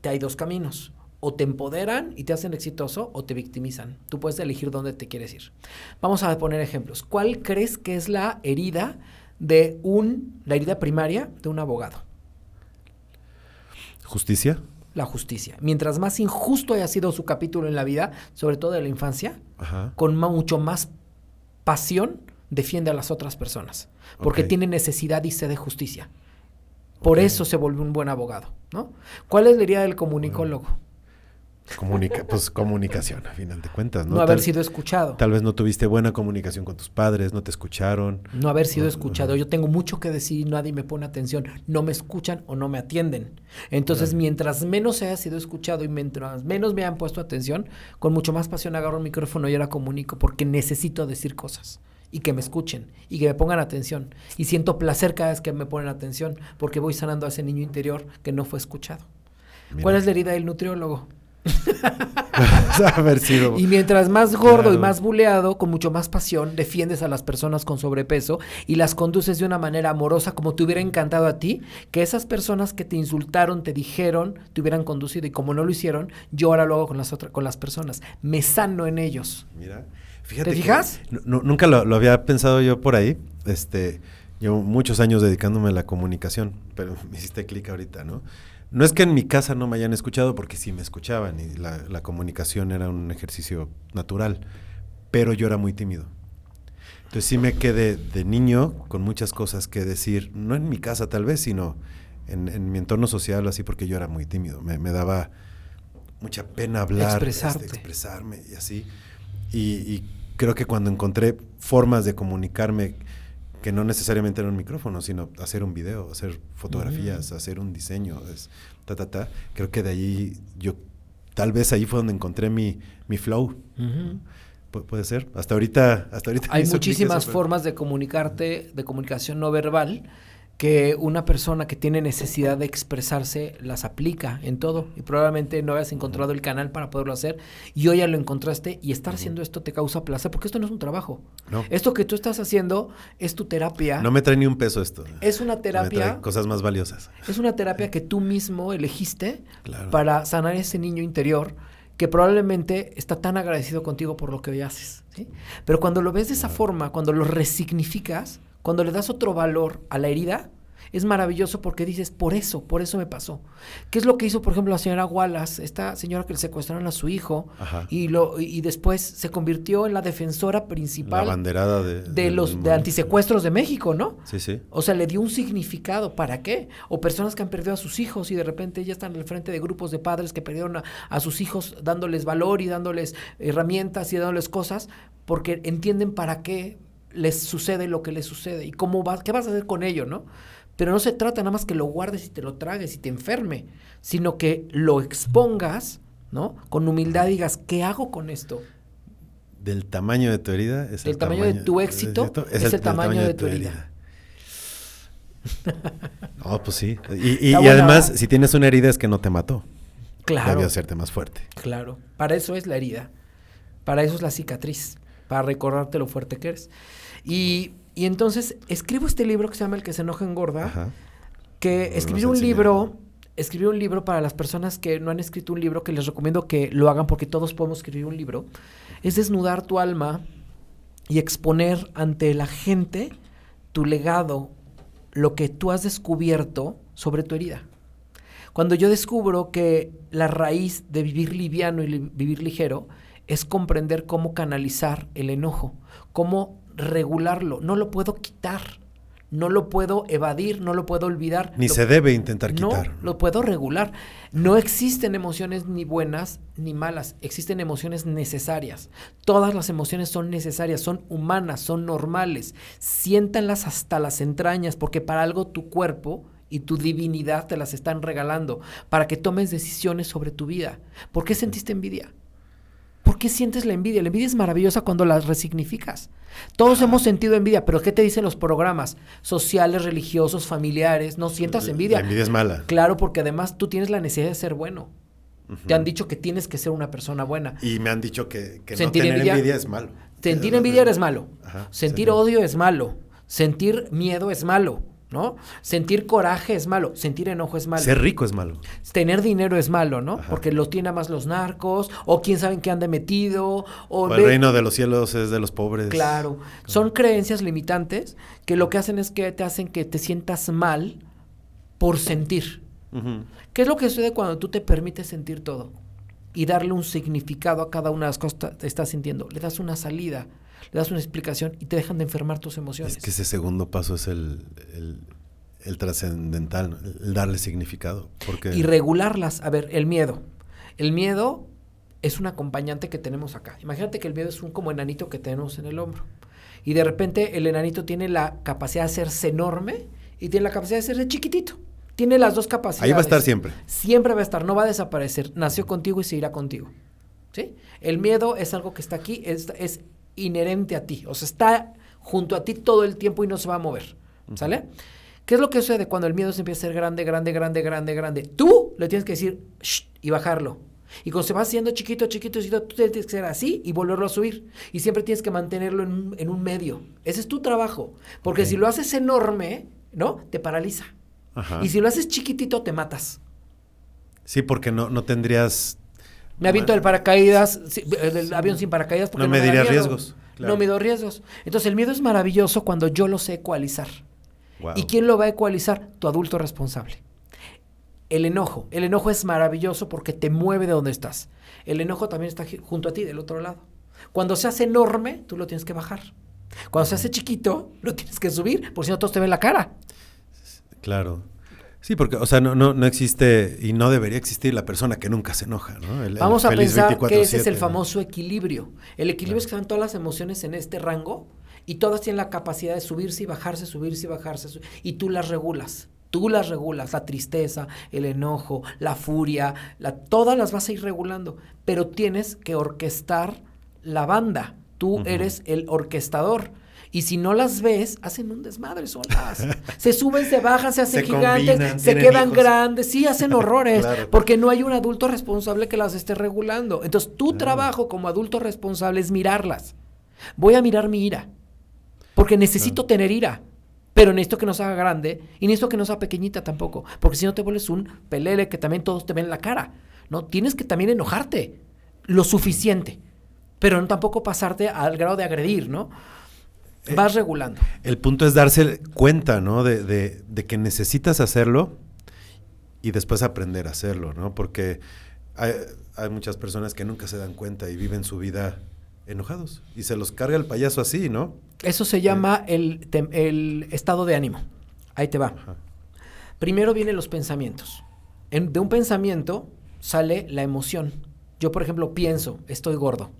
te hay dos caminos. O te empoderan y te hacen exitoso o te victimizan. Tú puedes elegir dónde te quieres ir. Vamos a poner ejemplos. ¿Cuál crees que es la herida de un, la herida primaria de un abogado? ¿Justicia? La justicia. Mientras más injusto haya sido su capítulo en la vida, sobre todo de la infancia, Ajá. con mucho más pasión defiende a las otras personas, porque tiene necesidad y sed de justicia. Por eso se vuelve un buen abogado, ¿no? ¿Cuál es la herida del comunicólogo? Comunica pues comunicación, a final de cuentas, ¿no? No, haber Tal- sido escuchado. Tal vez no tuviste buena comunicación con tus padres, no te escucharon. No haber sido No, escuchado. Yo tengo mucho que decir y nadie me pone atención. No me escuchan o no me atienden. Entonces, mientras menos haya sido escuchado y mientras menos me hayan puesto atención, con mucho más pasión agarro el micrófono y ahora comunico porque necesito decir cosas y que me escuchen y que me pongan atención. Y siento placer cada vez que me ponen atención porque voy sanando a ese niño interior que no fue escuchado. Mira. ¿Cuál es la herida del nutriólogo? [LAUGHS] haber sido. Y mientras más gordo y más buleado, con mucho más pasión, defiendes a las personas con sobrepeso y las conduces de una manera amorosa como te hubiera encantado a ti, que esas personas que te insultaron, te dijeron, te hubieran conducido y como no lo hicieron, yo ahora lo hago con las otras, con las personas. Me sano en ellos. Mira, fíjate ¿Te fijas? nu- nu- nunca lo, lo había pensado yo por ahí. Este, llevo muchos años dedicándome a la comunicación, pero [LAUGHS] me hiciste clic ahorita, ¿no? No es que en mi casa no me hayan escuchado, porque sí me escuchaban y la, la comunicación era un ejercicio natural, pero yo era muy tímido. Entonces sí me quedé de niño con muchas cosas que decir, no en mi casa tal vez, sino en, en mi entorno social, así porque yo era muy tímido. Me, me daba mucha pena hablar, este, expresarme y así. Y, y creo que cuando encontré formas de comunicarme que no necesariamente era un micrófono, sino hacer un video, hacer fotografías, hacer un diseño, es, ta, ta, ta, creo que de ahí yo, tal vez ahí fue donde encontré mi, mi flow. Pu- puede ser. Hasta ahorita, hasta ahorita Hay [LAUGHS] muchísimas formas de comunicarte, de comunicación no verbal, que una persona que tiene necesidad de expresarse las aplica en todo. Y probablemente no hayas encontrado el canal para poderlo hacer. Y hoy ya lo encontraste y estar haciendo esto te causa placer, porque esto no es un trabajo. No. Esto que tú estás haciendo es tu terapia. No me trae ni un peso esto. Es una Me trae terapia. cosas más valiosas. Es una terapia que tú mismo elegiste Claro. para sanar ese niño interior que probablemente está tan agradecido contigo por lo que hoy haces. ¿sí? Pero cuando lo ves de esa forma, cuando lo resignificas, cuando le das otro valor a la herida, es maravilloso porque dices, por eso, por eso me pasó. ¿Qué es lo que hizo, por ejemplo, la señora Wallace, esta señora que le secuestraron a su hijo Ajá. y, lo, y después se convirtió en la defensora La principal banderada de... de los de antisecuestros de México, ¿no? Sí, sí. O sea, le dio un significado. ¿Para qué? O personas que han perdido a sus hijos y de repente ya están al frente de grupos de padres que perdieron a, a sus hijos dándoles valor y dándoles herramientas y dándoles cosas porque entienden para qué les sucede lo que les sucede y cómo vas, qué vas a hacer con ello, ¿no? Pero no se trata nada más que lo guardes y te lo tragues y te enferme, sino que lo expongas, ¿no? Con humildad digas, ¿qué hago con esto? Del tamaño de tu herida es El tamaño de tu éxito es el tamaño de tu herida. No, pues sí. [LAUGHS] Y, y- y además, si tienes una herida es que no te mató. Claro. Debió hacerte más fuerte. Claro, para eso es la herida, para eso es la cicatriz, para recordarte lo fuerte que eres. Y, y entonces escribo este libro que se llama El que se enoja engorda, Ajá. que Nos escribir un libro escribir un libro para las personas que no han escrito un libro, que les recomiendo que lo hagan porque todos podemos escribir un libro, es desnudar tu alma y exponer ante la gente tu legado, lo que tú has descubierto sobre tu herida. Cuando yo descubro que la raíz de vivir liviano y li vivir ligero es comprender cómo canalizar el enojo, cómo regularlo, no lo puedo quitar no lo puedo evadir, no lo puedo olvidar. Ni se debe intentar quitar. No, lo puedo regular. No existen emociones ni buenas ni malas, existen emociones necesarias. Todas las emociones son necesarias, son humanas, son normales. Siéntanlas hasta las entrañas, porque para algo tu cuerpo y tu divinidad te las están regalando, para que tomes decisiones sobre tu vida. ¿Por qué sentiste envidia? ¿Por qué sientes la envidia? La envidia es maravillosa cuando la resignificas. Todos hemos sentido envidia, pero ¿qué te dicen los programas sociales, religiosos, familiares? No sientas envidia. La envidia es mala. Claro, porque además tú tienes la necesidad de ser bueno. Te han dicho que tienes que ser una persona buena. Y me han dicho que, que no tener envidia, es malo. Sentir envidia es malo. sentir odio es malo. Sentir miedo es malo. ¿No? Sentir coraje es malo, sentir enojo es malo. Ser rico es malo. Tener dinero es malo, ¿no? Porque lo tiene más los narcos, o quién sabe en qué ande metido. O, el reino de los cielos es de los pobres. Claro. Son creencias limitantes que lo que hacen es que te hacen que te sientas mal por sentir. ¿Qué es lo que sucede cuando tú te permites sentir todo? Y darle un significado a cada una de las cosas que estás sintiendo. Le das una salida le das una explicación y te dejan de enfermar tus emociones. Es que ese segundo paso es el, el, trascendental, el darle significado. Porque... Y regularlas. A ver, el miedo. El miedo es un acompañante que tenemos acá. Imagínate que el miedo es un como enanito que tenemos en el hombro. Y de repente el enanito tiene la capacidad de hacerse enorme y tiene la capacidad de hacerse chiquitito. Tiene las dos capacidades. Ahí va a estar siempre. Siempre va a estar, no va a desaparecer. Nació contigo y se irá contigo. ¿Sí? El miedo es algo que está aquí, es, es inherente a ti. O sea, está junto a ti todo el tiempo y no se va a mover. ¿Sale? ¿Qué es lo que sucede cuando el miedo se empieza a ser grande, grande, grande, grande, grande? Tú le tienes que decir Shh, y bajarlo. Y cuando se va haciendo chiquito, chiquito, chiquito, tú tienes que ser así y volverlo a subir. Y siempre tienes que mantenerlo en, un medio. Ese es tu trabajo. Porque si lo haces enorme, ¿no? Te paraliza. Y si lo haces chiquitito, te matas. Sí, porque no, no tendrías me aviento del paracaídas, del avión sin paracaídas porque no, me, diría riesgos. No me doy riesgos. Entonces el miedo es maravilloso cuando yo lo sé ecualizar. ¿Y quién lo va a ecualizar? Tu adulto responsable. El enojo. El enojo es maravilloso porque te mueve de donde estás. El enojo también está junto a ti, del otro lado. Cuando se hace enorme, tú lo tienes que bajar. Cuando se hace chiquito, lo tienes que subir, por si no todos te ven la cara. Claro. Sí, porque, o sea, no, no, no existe y no debería existir la persona que nunca se enoja, ¿no? Vamos a pensar que ese es el famoso equilibrio. El equilibrio es que están todas las emociones en este rango y todas tienen la capacidad de subirse y bajarse, subirse y bajarse, y tú las regulas. Tú las regulas, la tristeza, el enojo, la furia, la, todas las vas a ir regulando, pero tienes que orquestar la banda. Tú eres el orquestador. Y si no las ves, hacen un desmadre solas. [LAUGHS] se suben, se bajan, se hacen gigantes, se quedan grandes, sí, hacen [LAUGHS] horrores, porque no hay un adulto responsable que las esté regulando. Entonces, tu trabajo como adulto responsable es mirarlas. Voy a mirar mi ira, porque necesito tener ira. Pero necesito que no se haga grande y necesito que no sea pequeñita tampoco, porque si no te vuelves un pelele que también todos te ven la cara. ¿no? Tienes que también enojarte lo suficiente, pero no tampoco pasarte al grado de agredir, ¿no? Eh, Vas regulando. El punto es darse cuenta, ¿no? De, de, que necesitas hacerlo y después aprender a hacerlo, ¿no? Porque hay, hay, muchas personas que nunca se dan cuenta y viven su vida enojados y se los carga el payaso así, ¿no? Eso se llama el, el, estado de ánimo. Ahí te va. Primero vienen los pensamientos. de un pensamiento sale la emoción. Yo, por ejemplo, pienso, estoy gordo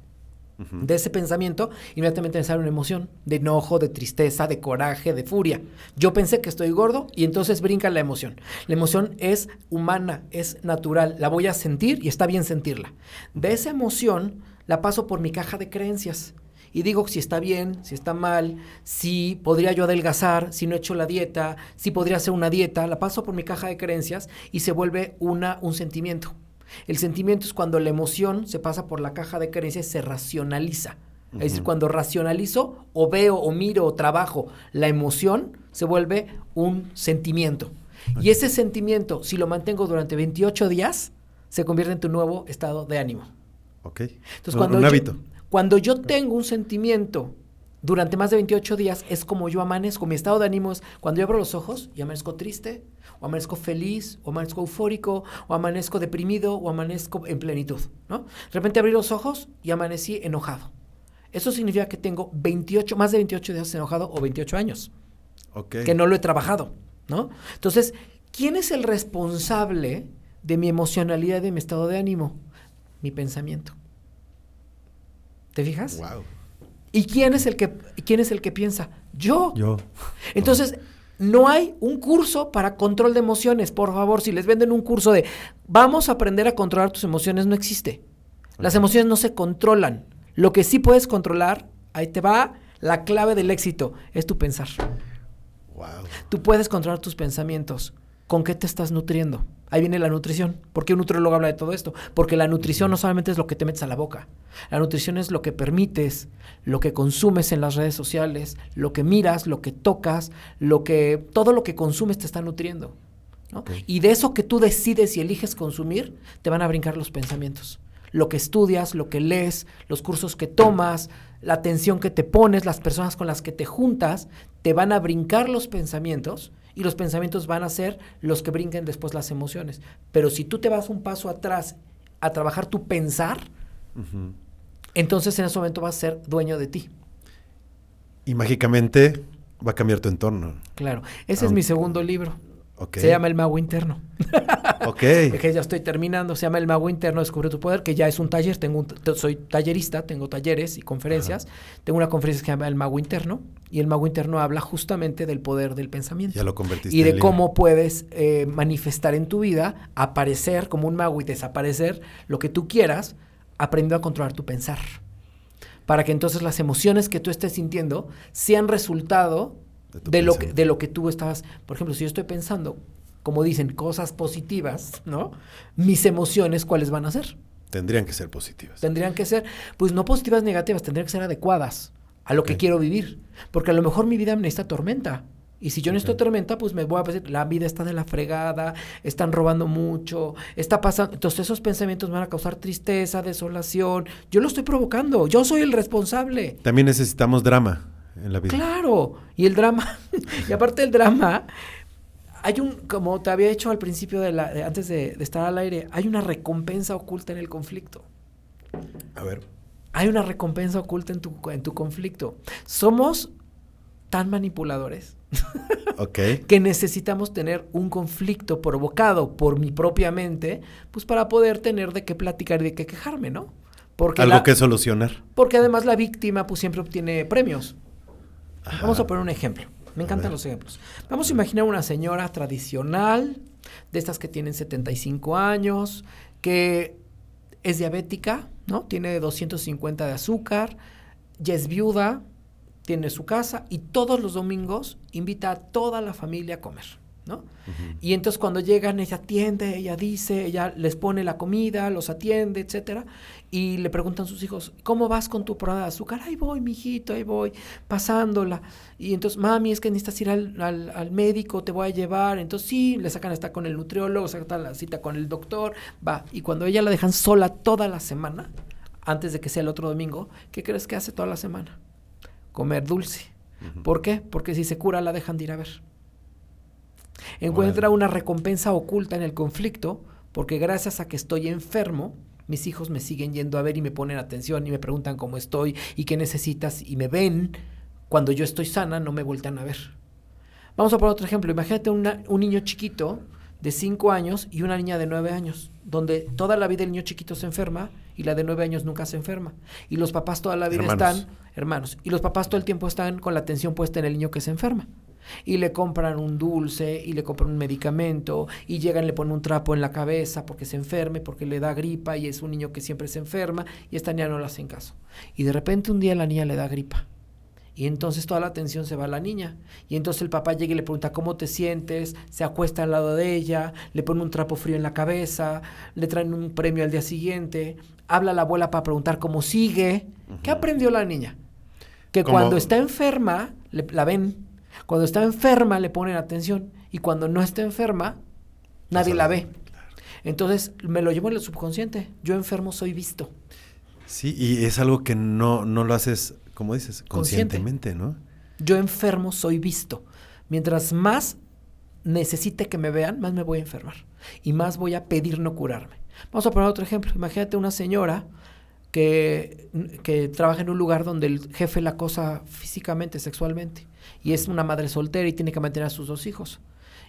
de ese pensamiento, inmediatamente me sale una emoción de enojo, de tristeza, de coraje, de furia. Yo pensé que estoy gordo y entonces brinca la emoción. La emoción es humana, es natural, la voy a sentir y está bien sentirla. De esa emoción la paso por mi caja de creencias y digo si está bien, si está mal, si podría yo adelgazar, si no he hecho la dieta, si podría hacer una dieta, la paso por mi caja de creencias y se vuelve una, un sentimiento. El sentimiento es cuando la emoción se pasa por la caja de creencias y se racionaliza. Es decir, cuando racionalizo o veo o miro o trabajo la emoción, se vuelve un sentimiento. Y ese sentimiento, si lo mantengo durante 28 días, se convierte en tu nuevo estado de ánimo. Ok. Entonces, Un- cuando un yo, hábito. Cuando yo tengo un sentimiento durante más de 28 días, es como yo amanezco. Mi estado de ánimo es cuando yo abro los ojos y amanezco triste, o amanezco feliz, o amanezco eufórico, o amanezco deprimido, o amanezco en plenitud, ¿no? De repente abrí los ojos y amanecí enojado. Eso significa que tengo 28, más de 28 días enojado o 28 años que no lo he trabajado, ¿no? Entonces, ¿quién es el responsable de mi emocionalidad y de mi estado de ánimo? Mi pensamiento. ¿Te fijas? Wow. ¿Y quién es el que quién es el que piensa? Yo. Yo. Entonces, no hay un curso para control de emociones, por favor, si les venden un curso de vamos a aprender a controlar tus emociones, no existe. Las emociones no se controlan. Lo que sí puedes controlar, ahí te va la clave del éxito, es tu pensar. Wow. Tú puedes controlar tus pensamientos. ¿Con qué te estás nutriendo? Ahí viene la nutrición. ¿Por qué un nutriólogo habla de todo esto? Porque la nutrición no solamente es lo que te metes a la boca. La nutrición es lo que permites, lo que consumes en las redes sociales, lo que miras, lo que tocas, lo que todo lo que consumes te está nutriendo. Y de eso que tú decides y eliges consumir, te van a brincar los pensamientos. Lo que estudias, lo que lees, los cursos que tomas, la atención que te pones, las personas con las que te juntas, te van a brincar los pensamientos y los pensamientos van a ser los que brinquen después las emociones. Pero si tú te vas un paso atrás a trabajar tu pensar, entonces en ese momento vas a ser dueño de ti. Y mágicamente va a cambiar tu entorno. Claro. Ese es mi segundo libro. Se llama El Mago Interno. Ok. [LAUGHS] que ya estoy terminando, se llama El Mago Interno Descubre tu Poder, que ya es un taller, tengo un soy tallerista, tengo talleres y conferencias, tengo una conferencia que se llama El Mago Interno, y el Mago Interno habla justamente del poder del pensamiento. Ya lo convertiste y en de libro. cómo puedes eh, manifestar en tu vida, aparecer como un mago y desaparecer lo que tú quieras, aprendiendo a controlar tu pensar. Para que entonces las emociones que tú estés sintiendo sean resultado De tu de lo, que, de lo que tú estabas. Por ejemplo, si yo estoy pensando, como dicen, cosas positivas, ¿no? Mis emociones, ¿cuáles van a ser? Tendrían que ser positivas. Tendrían que ser, pues no positivas negativas, tendrían que ser adecuadas a lo que quiero vivir. Porque a lo mejor mi vida me necesita tormenta. Y si yo necesito Ok. tormenta, pues me voy a decir, la vida está de la fregada, están robando mucho, está pasando. Entonces esos pensamientos me van a causar tristeza, desolación. Yo lo estoy provocando, yo soy el responsable. También necesitamos drama en la vida. Claro, y el drama, [LAUGHS] y aparte del drama, hay un, como te había dicho al principio de la, de- antes de, de estar al aire, hay una recompensa oculta en el conflicto. A ver. Hay una recompensa oculta en tu, en tu conflicto. Somos tan manipuladores [LAUGHS] Ok. que necesitamos tener un conflicto provocado por mi propia mente, pues para poder tener de qué platicar y de qué quejarme, ¿no? Porque Algo la- que solucionar. porque además la víctima pues siempre obtiene premios. Ajá. Vamos a poner un ejemplo. Me encantan los ejemplos. Vamos a imaginar una señora tradicional, de estas que tienen 75 años, que es diabética, ¿no? Tiene 250 de azúcar, ya es viuda, tiene su casa y todos los domingos invita a toda la familia a comer, ¿no? Y entonces cuando llegan, ella atiende, ella dice, ella les pone la comida, los atiende, etcétera, y le preguntan a sus hijos, ¿cómo vas con tu prueba de azúcar? Ahí voy, mijito, ahí voy, pasándola. Y entonces, mami, es que necesitas ir al, al- al médico, te voy a llevar. Entonces, sí, le sacan hasta con el nutriólogo, sacan la cita con el doctor, va. Y cuando ella la dejan sola toda la semana, antes de que sea el otro domingo, ¿qué crees que hace toda la semana? Comer dulce. ¿Por qué? Porque si se cura la dejan de ir a ver. Encuentra una recompensa oculta en el conflicto porque gracias a que estoy enfermo, mis hijos me siguen yendo a ver y me ponen atención y me preguntan cómo estoy y qué necesitas y me ven. Cuando yo estoy sana no me vueltan a ver. Vamos a poner otro ejemplo. Imagínate una- un niño chiquito de 5 años y una niña de 9 años, donde toda la vida el niño chiquito se enferma y la de 9 años nunca se enferma. Y los papás toda la vida Hermanos. están, hermanos, y los papás todo el tiempo están con la atención puesta en el niño que se enferma. Y le compran un dulce, y le compran un medicamento, y llegan, le ponen un trapo en la cabeza porque se enferme, porque le da gripa, y es un niño que siempre se enferma, y esta niña no le hacen caso. Y de repente un día la niña le da gripa. Y entonces toda la atención se va a la niña. Y entonces el papá llega y le pregunta cómo te sientes, se acuesta al lado de ella, le pone un trapo frío en la cabeza, le traen un premio al día siguiente, habla a la abuela para preguntar cómo sigue. ¿Qué aprendió la niña? Que cuando está enferma, le- la ven. Cuando está enferma le ponen atención. y cuando no está enferma, nadie la ve. Entonces me lo llevo en el subconsciente. Yo enfermo soy visto. Sí, y es algo que no, no lo haces, como dices, conscientemente, ¿no? Yo enfermo soy visto. Mientras más necesite que me vean, más me voy a enfermar. Y más voy a pedir no curarme. Vamos a poner otro ejemplo. Imagínate una señora que, que, trabaja en un lugar donde el jefe la acosa físicamente, sexualmente, y es una madre soltera y tiene que mantener a sus dos hijos.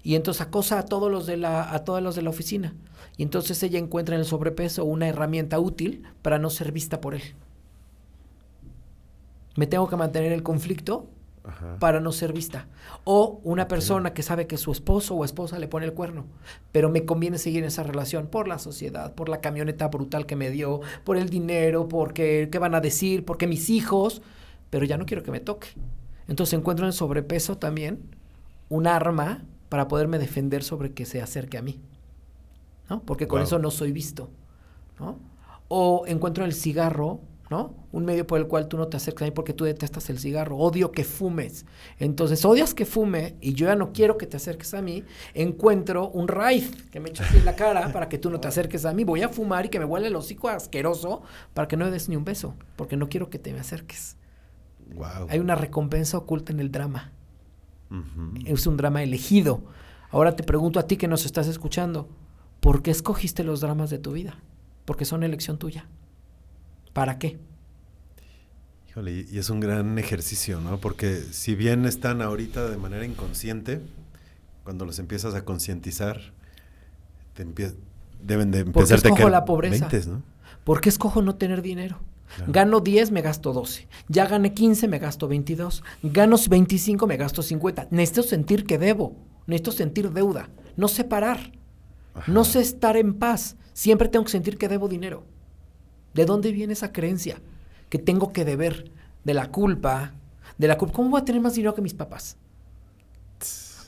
Y entonces acosa a todos los de la, a todos los de la oficina. Y entonces ella encuentra en el sobrepeso una herramienta útil para no ser vista por él. Me tengo que mantener el conflicto para no ser vista. O una persona que sabe que su esposo o esposa le pone el cuerno, pero me conviene seguir en esa relación por la sociedad, por la camioneta brutal que me dio, por el dinero, porque qué van a decir, porque mis hijos, pero ya no quiero que me toque. Entonces encuentro en el sobrepeso también un arma para poderme defender sobre que se acerque a mí. ¿no? Porque con eso no soy visto. ¿no? O encuentro el cigarro ¿no? Un medio por el cual tú no te acercas a mí porque tú detestas el cigarro, odio que fumes. Entonces, odias que fume y yo ya no quiero que te acerques a mí, encuentro un raíz que me echa así en la cara para que tú no te acerques a mí, voy a fumar y que me huele el hocico asqueroso para que no me des ni un beso, porque no quiero que te me acerques. Hay una recompensa oculta en el drama. Es un drama elegido. Ahora te pregunto a ti que nos estás escuchando, ¿por qué escogiste los dramas de tu vida? Porque son elección tuya. ¿Para qué? Híjole, y es un gran ejercicio, ¿no? Porque si bien están ahorita de manera inconsciente, cuando los empiezas a concientizar, te deben de empezar a escojo la pobreza? ¿no? ¿Por qué escojo no tener dinero? Gano 10, me gasto 12. Ya gané 15, me gasto 22. Gano 25, me gasto 50. Necesito sentir que debo. Necesito sentir deuda. No sé parar. No sé estar en paz. Siempre tengo que sentir que debo dinero. ¿De dónde viene esa creencia? Que tengo que deber de la culpa, de la culpa. ¿Cómo voy a tener más dinero que mis papás?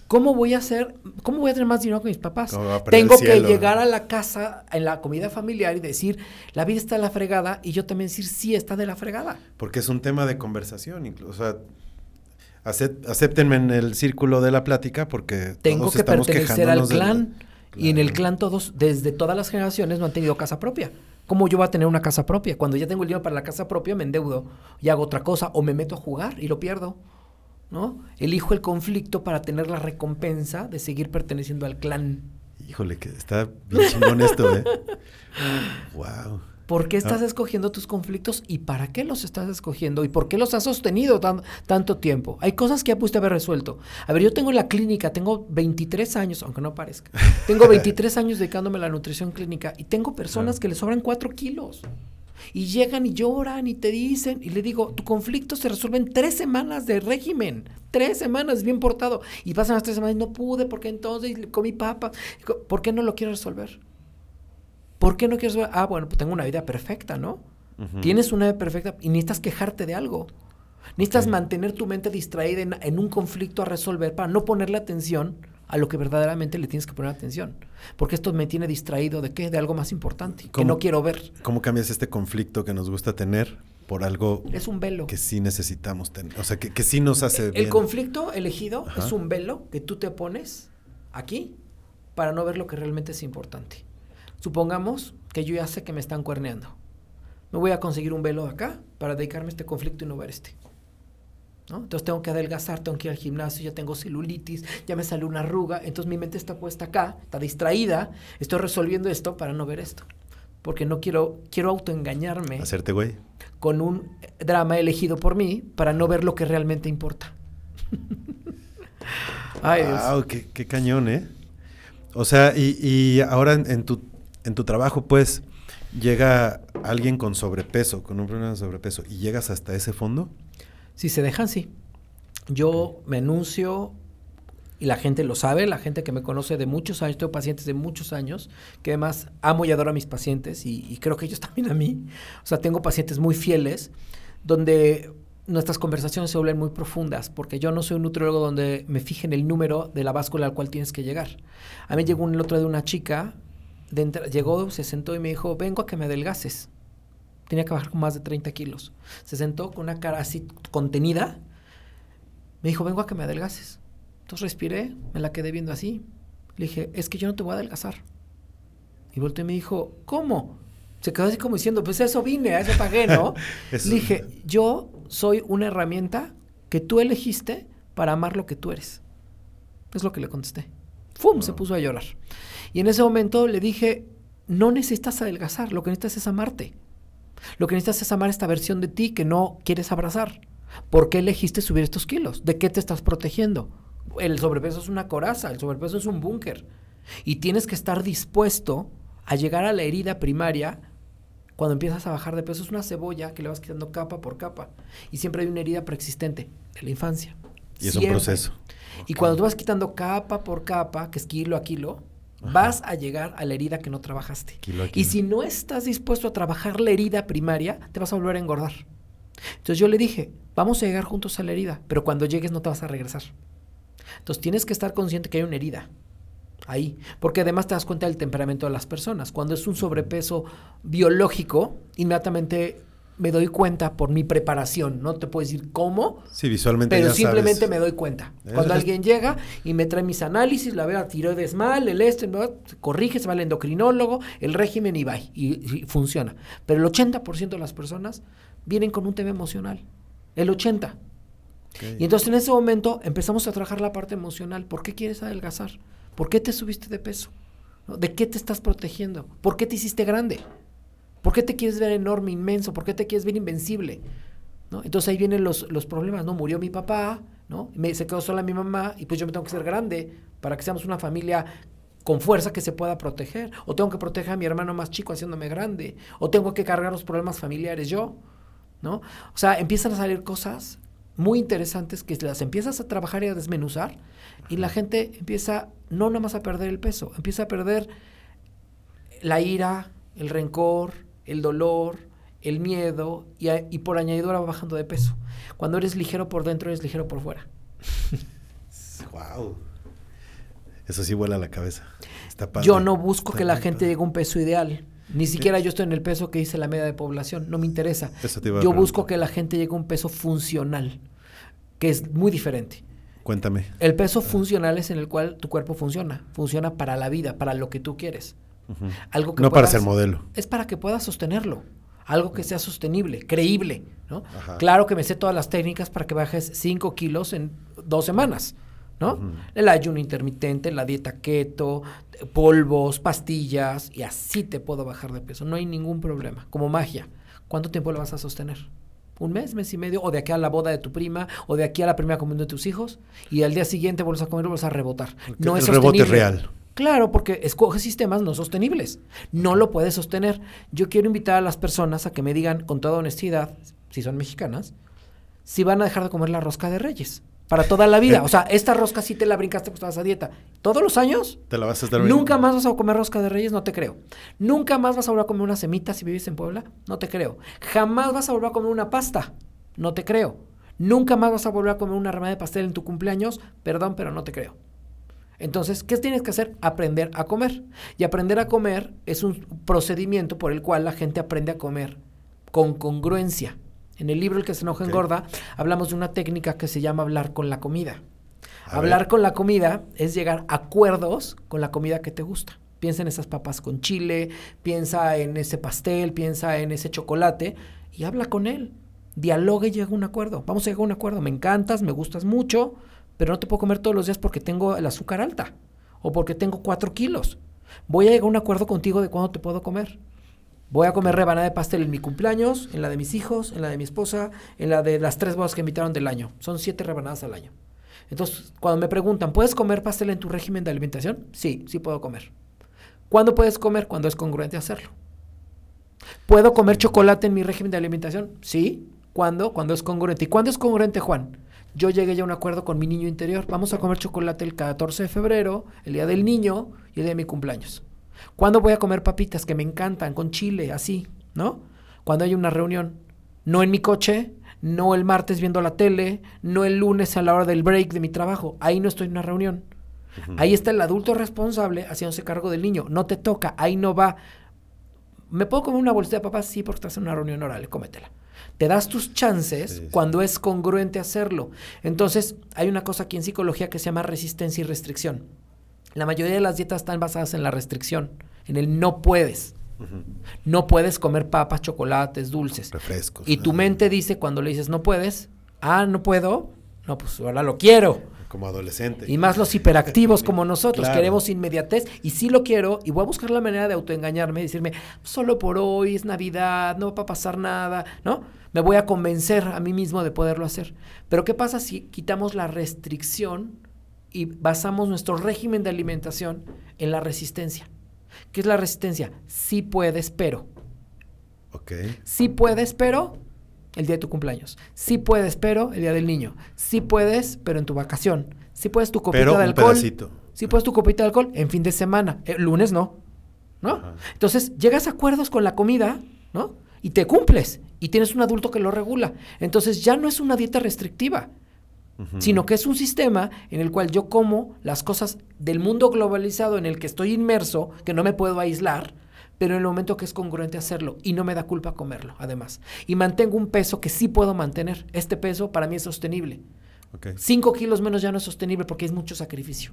¿Cómo voy a hacer, cómo voy a tener más dinero que mis papás? Tengo que llegar a la casa en la comida familiar y decir, la vida está de la fregada, y yo también decir, sí, está de la fregada. Porque es un tema de conversación, incluso. O sea, acéptenme en el círculo de la plática porque tengo que pertenecer al clan. Y en el clan todos, desde todas las generaciones, no han tenido casa propia. ¿Cómo yo voy a tener una casa propia? Cuando ya tengo el dinero para la casa propia, me endeudo y hago otra cosa o me meto a jugar y lo pierdo. ¿No? Elijo el conflicto para tener la recompensa de seguir perteneciendo al clan. Híjole, que está bien chingón esto, ¿eh? [LAUGHS] wow. ¿Por qué estás ah. escogiendo tus conflictos y para qué los estás escogiendo y por qué los has sostenido tanto tiempo? Hay cosas que ya pudiste haber resuelto. A ver, yo tengo la clínica, tengo 23 años, aunque no parezca. [LAUGHS] Tengo 23 años dedicándome a la nutrición clínica y tengo personas que le sobran 4 kilos. Y llegan y lloran y te dicen, y le digo, tu conflicto se resuelve en tres semanas de régimen. Tres semanas, bien portado. Y pasan las tres semanas y no pude, porque entonces comí papa. ¿Por qué no lo quiero resolver? ¿Por qué no quieres ver? Ah, bueno, pues tengo una vida perfecta, ¿no? Tienes una vida perfecta y necesitas quejarte de algo. Necesitas mantener tu mente distraída en, un conflicto a resolver para no ponerle atención a lo que verdaderamente le tienes que poner atención. Porque esto me tiene distraído de qué? De algo más importante, que no quiero ver. ¿Cómo cambias este conflicto que nos gusta tener por algo es un velo. que sí necesitamos tener? O sea, que, que sí nos hace El conflicto elegido es un velo que tú te pones aquí para no ver lo que realmente es importante. Supongamos que yo ya sé que me están cuerneando. Me voy a conseguir un velo acá para dedicarme a este conflicto y no ver este. ¿No? Entonces tengo que adelgazar, tengo que ir al gimnasio, ya tengo celulitis, ya me sale una arruga, entonces mi mente está puesta acá, está distraída, estoy resolviendo esto para no ver esto. Porque no quiero, quiero autoengañarme. Hacerte güey. Con un drama elegido por mí para no ver lo que realmente importa. [LAUGHS] Ay, Dios. Qué, qué, cañón, ¿eh? O sea, y, y ahora en tu en tu trabajo, pues, llega alguien con sobrepeso, con un problema de sobrepeso, y llegas hasta ese fondo? Si se dejan, sí. Yo me anuncio y la gente lo sabe, la gente que me conoce de muchos años, tengo pacientes de muchos años, que además amo y adoro a mis pacientes y, y creo que ellos [LAUGHS] también a mí. O sea, tengo pacientes muy fieles, donde nuestras conversaciones se vuelven muy profundas, porque yo no soy un nutriólogo donde me fije en el número de la báscula al cual tienes que llegar. A mí llegó un otro de una chica llegó, se sentó y me dijo, vengo a que me adelgaces. Tenía que bajar con más de 30 kilos. Se sentó con una cara así contenida. Me dijo, vengo a que me adelgaces. Entonces respiré, me la quedé viendo así. Le dije, es que yo no te voy a adelgazar. Y volteó y me dijo, ¿cómo? Se quedó así como diciendo, pues eso vine, a eso pagué, ¿no? [LAUGHS] Le dije, yo soy una herramienta que tú elegiste para amar lo que tú eres. Es lo que le contesté. ¡Fum! Se puso a llorar. Y en ese momento le dije, no necesitas adelgazar, lo que necesitas es amarte. Lo que necesitas es amar esta versión de ti que no quieres abrazar. ¿Por qué elegiste subir estos kilos? ¿De qué te estás protegiendo? El sobrepeso es una coraza, el sobrepeso es un búnker. Y tienes que estar dispuesto a llegar a la herida primaria cuando empiezas a bajar de peso. Es una cebolla que le vas quitando capa por capa. Y siempre hay una herida preexistente de la infancia. Y es un proceso. Y cuando tú vas quitando capa por capa, que es kilo a kilo, vas a llegar a la herida que no trabajaste. Y si no estás dispuesto a trabajar la herida primaria, te vas a volver a engordar. Entonces yo le dije, vamos a llegar juntos a la herida, pero cuando llegues no te vas a regresar. Entonces tienes que estar consciente que hay una herida ahí, porque además te das cuenta del temperamento de las personas. Cuando es un sobrepeso biológico, inmediatamente me doy cuenta por mi preparación. No te puedo decir cómo. Sí, visualmente. Pero simplemente me doy cuenta. Cuando alguien llega y me trae mis análisis, la veo a tiroides mal, el este, se corrige, se va al endocrinólogo, el régimen y va. Y, funciona. Pero el 80% de las personas vienen con un tema emocional. El 80%. Y entonces en ese momento empezamos a trabajar la parte emocional. ¿Por qué quieres adelgazar? ¿Por qué te subiste de peso? ¿De qué te estás protegiendo? ¿Por qué te hiciste grande? ¿Por qué te quieres ver enorme, inmenso? ¿Por qué te quieres ver invencible? ¿No? Entonces ahí vienen los, los, problemas, ¿no? Murió mi papá, ¿no? Me, se quedó sola mi mamá y pues yo me tengo que ser grande para que seamos una familia con fuerza que se pueda proteger. O tengo que proteger a mi hermano más chico haciéndome grande. O tengo que cargar los problemas familiares yo, ¿no? O sea, empiezan a salir cosas muy interesantes que las empiezas a trabajar y a desmenuzar y la gente empieza no nada más a perder el peso, empieza a perder la ira, el rencor, el dolor, el miedo y, por añadidura va bajando de peso. Cuando eres ligero por dentro, eres ligero por fuera. [LAUGHS] wow. Eso sí vuela la cabeza. Yo no busco que la gente llegue a un peso ideal. Ni siquiera yo estoy en el peso que dice la media de población. No me interesa. yo busco que la gente llegue a un peso funcional, que es muy diferente. Cuéntame. El peso funcional es en el cual tu cuerpo funciona. Funciona para la vida, para lo que tú quieres. Algo que no para ser modelo. Es para que puedas sostenerlo. Algo que sea sostenible, creíble. ¿no? Claro que me sé todas las técnicas para que bajes 5 kilos en dos semanas. ¿no? El ayuno intermitente, la dieta keto, polvos, pastillas, y así te puedo bajar de peso. No hay ningún problema. Como magia. ¿Cuánto tiempo lo vas a sostener? un mes, mes y medio, o de aquí a la boda de tu prima, o de aquí a la primera comunión de tus hijos, y al día siguiente vuelves a comer y vuelves a rebotar. no es rebote real. Claro, porque escoge sistemas no sostenibles. No lo puedes sostener. Yo quiero invitar a las personas a que me digan con toda honestidad, si son mexicanas, si van a dejar de comer la rosca de reyes. Para toda la vida. O sea, esta rosca sí te la brincaste porque estabas a dieta. ¿Todos los años? Te la vas a estar ¿Nunca más vas a comer rosca de reyes? No te creo. ¿Nunca más vas a volver a comer una semita si vives en Puebla? No te creo. ¿Jamás vas a volver a comer una pasta? No te creo. ¿Nunca más vas a volver a comer una remada de pastel en tu cumpleaños? Perdón, pero no te creo. Entonces, ¿qué tienes que hacer? Aprender a comer. Y aprender a comer es un procedimiento por el cual la gente aprende a comer con congruencia. En el libro El que se enoja engorda, hablamos de una técnica que se llama hablar con la comida. hablar con la comida es llegar a acuerdos con la comida que te gusta. Piensa en esas papas con chile, piensa en ese pastel, piensa en ese chocolate y habla con él. Dialogue y llega a un acuerdo. Vamos a llegar a un acuerdo. Me encantas, me gustas mucho, pero no te puedo comer todos los días porque tengo el azúcar alta o porque tengo cuatro kilos. Voy a llegar a un acuerdo contigo de cuándo te puedo comer. Voy a comer rebanada de pastel en mi cumpleaños, en la de mis hijos, en la de mi esposa, en la de las tres bodas que invitaron del año. Son siete rebanadas al año. Entonces, cuando me preguntan, ¿puedes comer pastel en tu régimen de alimentación? Sí, sí puedo comer. ¿Cuándo puedes comer? Cuando es congruente hacerlo. ¿Puedo comer chocolate en mi régimen de alimentación? Sí. ¿Cuándo? Cuando es congruente. ¿Y cuándo es congruente, Juan? Yo llegué ya a un acuerdo con mi niño interior. Vamos a comer chocolate el 14 de febrero, el día del niño y el día de mi cumpleaños. ¿Cuándo voy a comer papitas que me encantan con chile, así, ¿no? Cuando hay una reunión. No en mi coche, no el martes viendo la tele, no el lunes a la hora del break de mi trabajo. Ahí no estoy en una reunión. Ahí está el adulto responsable haciéndose cargo del niño. No te toca, ahí no va. ¿Me puedo comer una bolsita de papas? Sí, porque estás en una reunión oral, cómetela. Te das tus chances cuando es congruente hacerlo. Entonces, hay una cosa aquí en psicología que se llama resistencia y restricción. La mayoría de las dietas están basadas en la restricción, en el no puedes. No puedes comer papas, chocolates, dulces. Refrescos. Y tu mente dice cuando le dices no puedes, ah, no puedo, no, pues ahora lo quiero. Como adolescente. Y más los hiperactivos como nosotros, queremos inmediatez y sí lo quiero y voy a buscar la manera de autoengañarme y decirme, solo por hoy es Navidad, no va a pasar nada, ¿no? Me voy a convencer a mí mismo de poderlo hacer. Pero ¿qué pasa si quitamos la restricción y basamos nuestro régimen de alimentación en la resistencia? ¿Qué es la resistencia? Sí puedes, pero. Ok. Sí puedes, pero el día de tu cumpleaños. Sí puedes, pero el día del niño. Sí puedes, pero en tu vacación. Sí puedes tu copita de alcohol. Sí puedes tu copita de alcohol en fin de semana. El lunes no. ¿No? Entonces, llegas a acuerdos con la comida, ¿no? Y te cumples. Y tienes un adulto que lo regula. Entonces, ya no es una dieta restrictiva. Sino que es un sistema en el cual yo como las cosas del mundo globalizado en el que estoy inmerso, que no me puedo aislar, pero en el momento que es congruente hacerlo y no me da culpa comerlo, además. Y mantengo un peso que sí puedo mantener. Este peso para mí es sostenible. Cinco kilos menos ya no es sostenible porque es mucho sacrificio.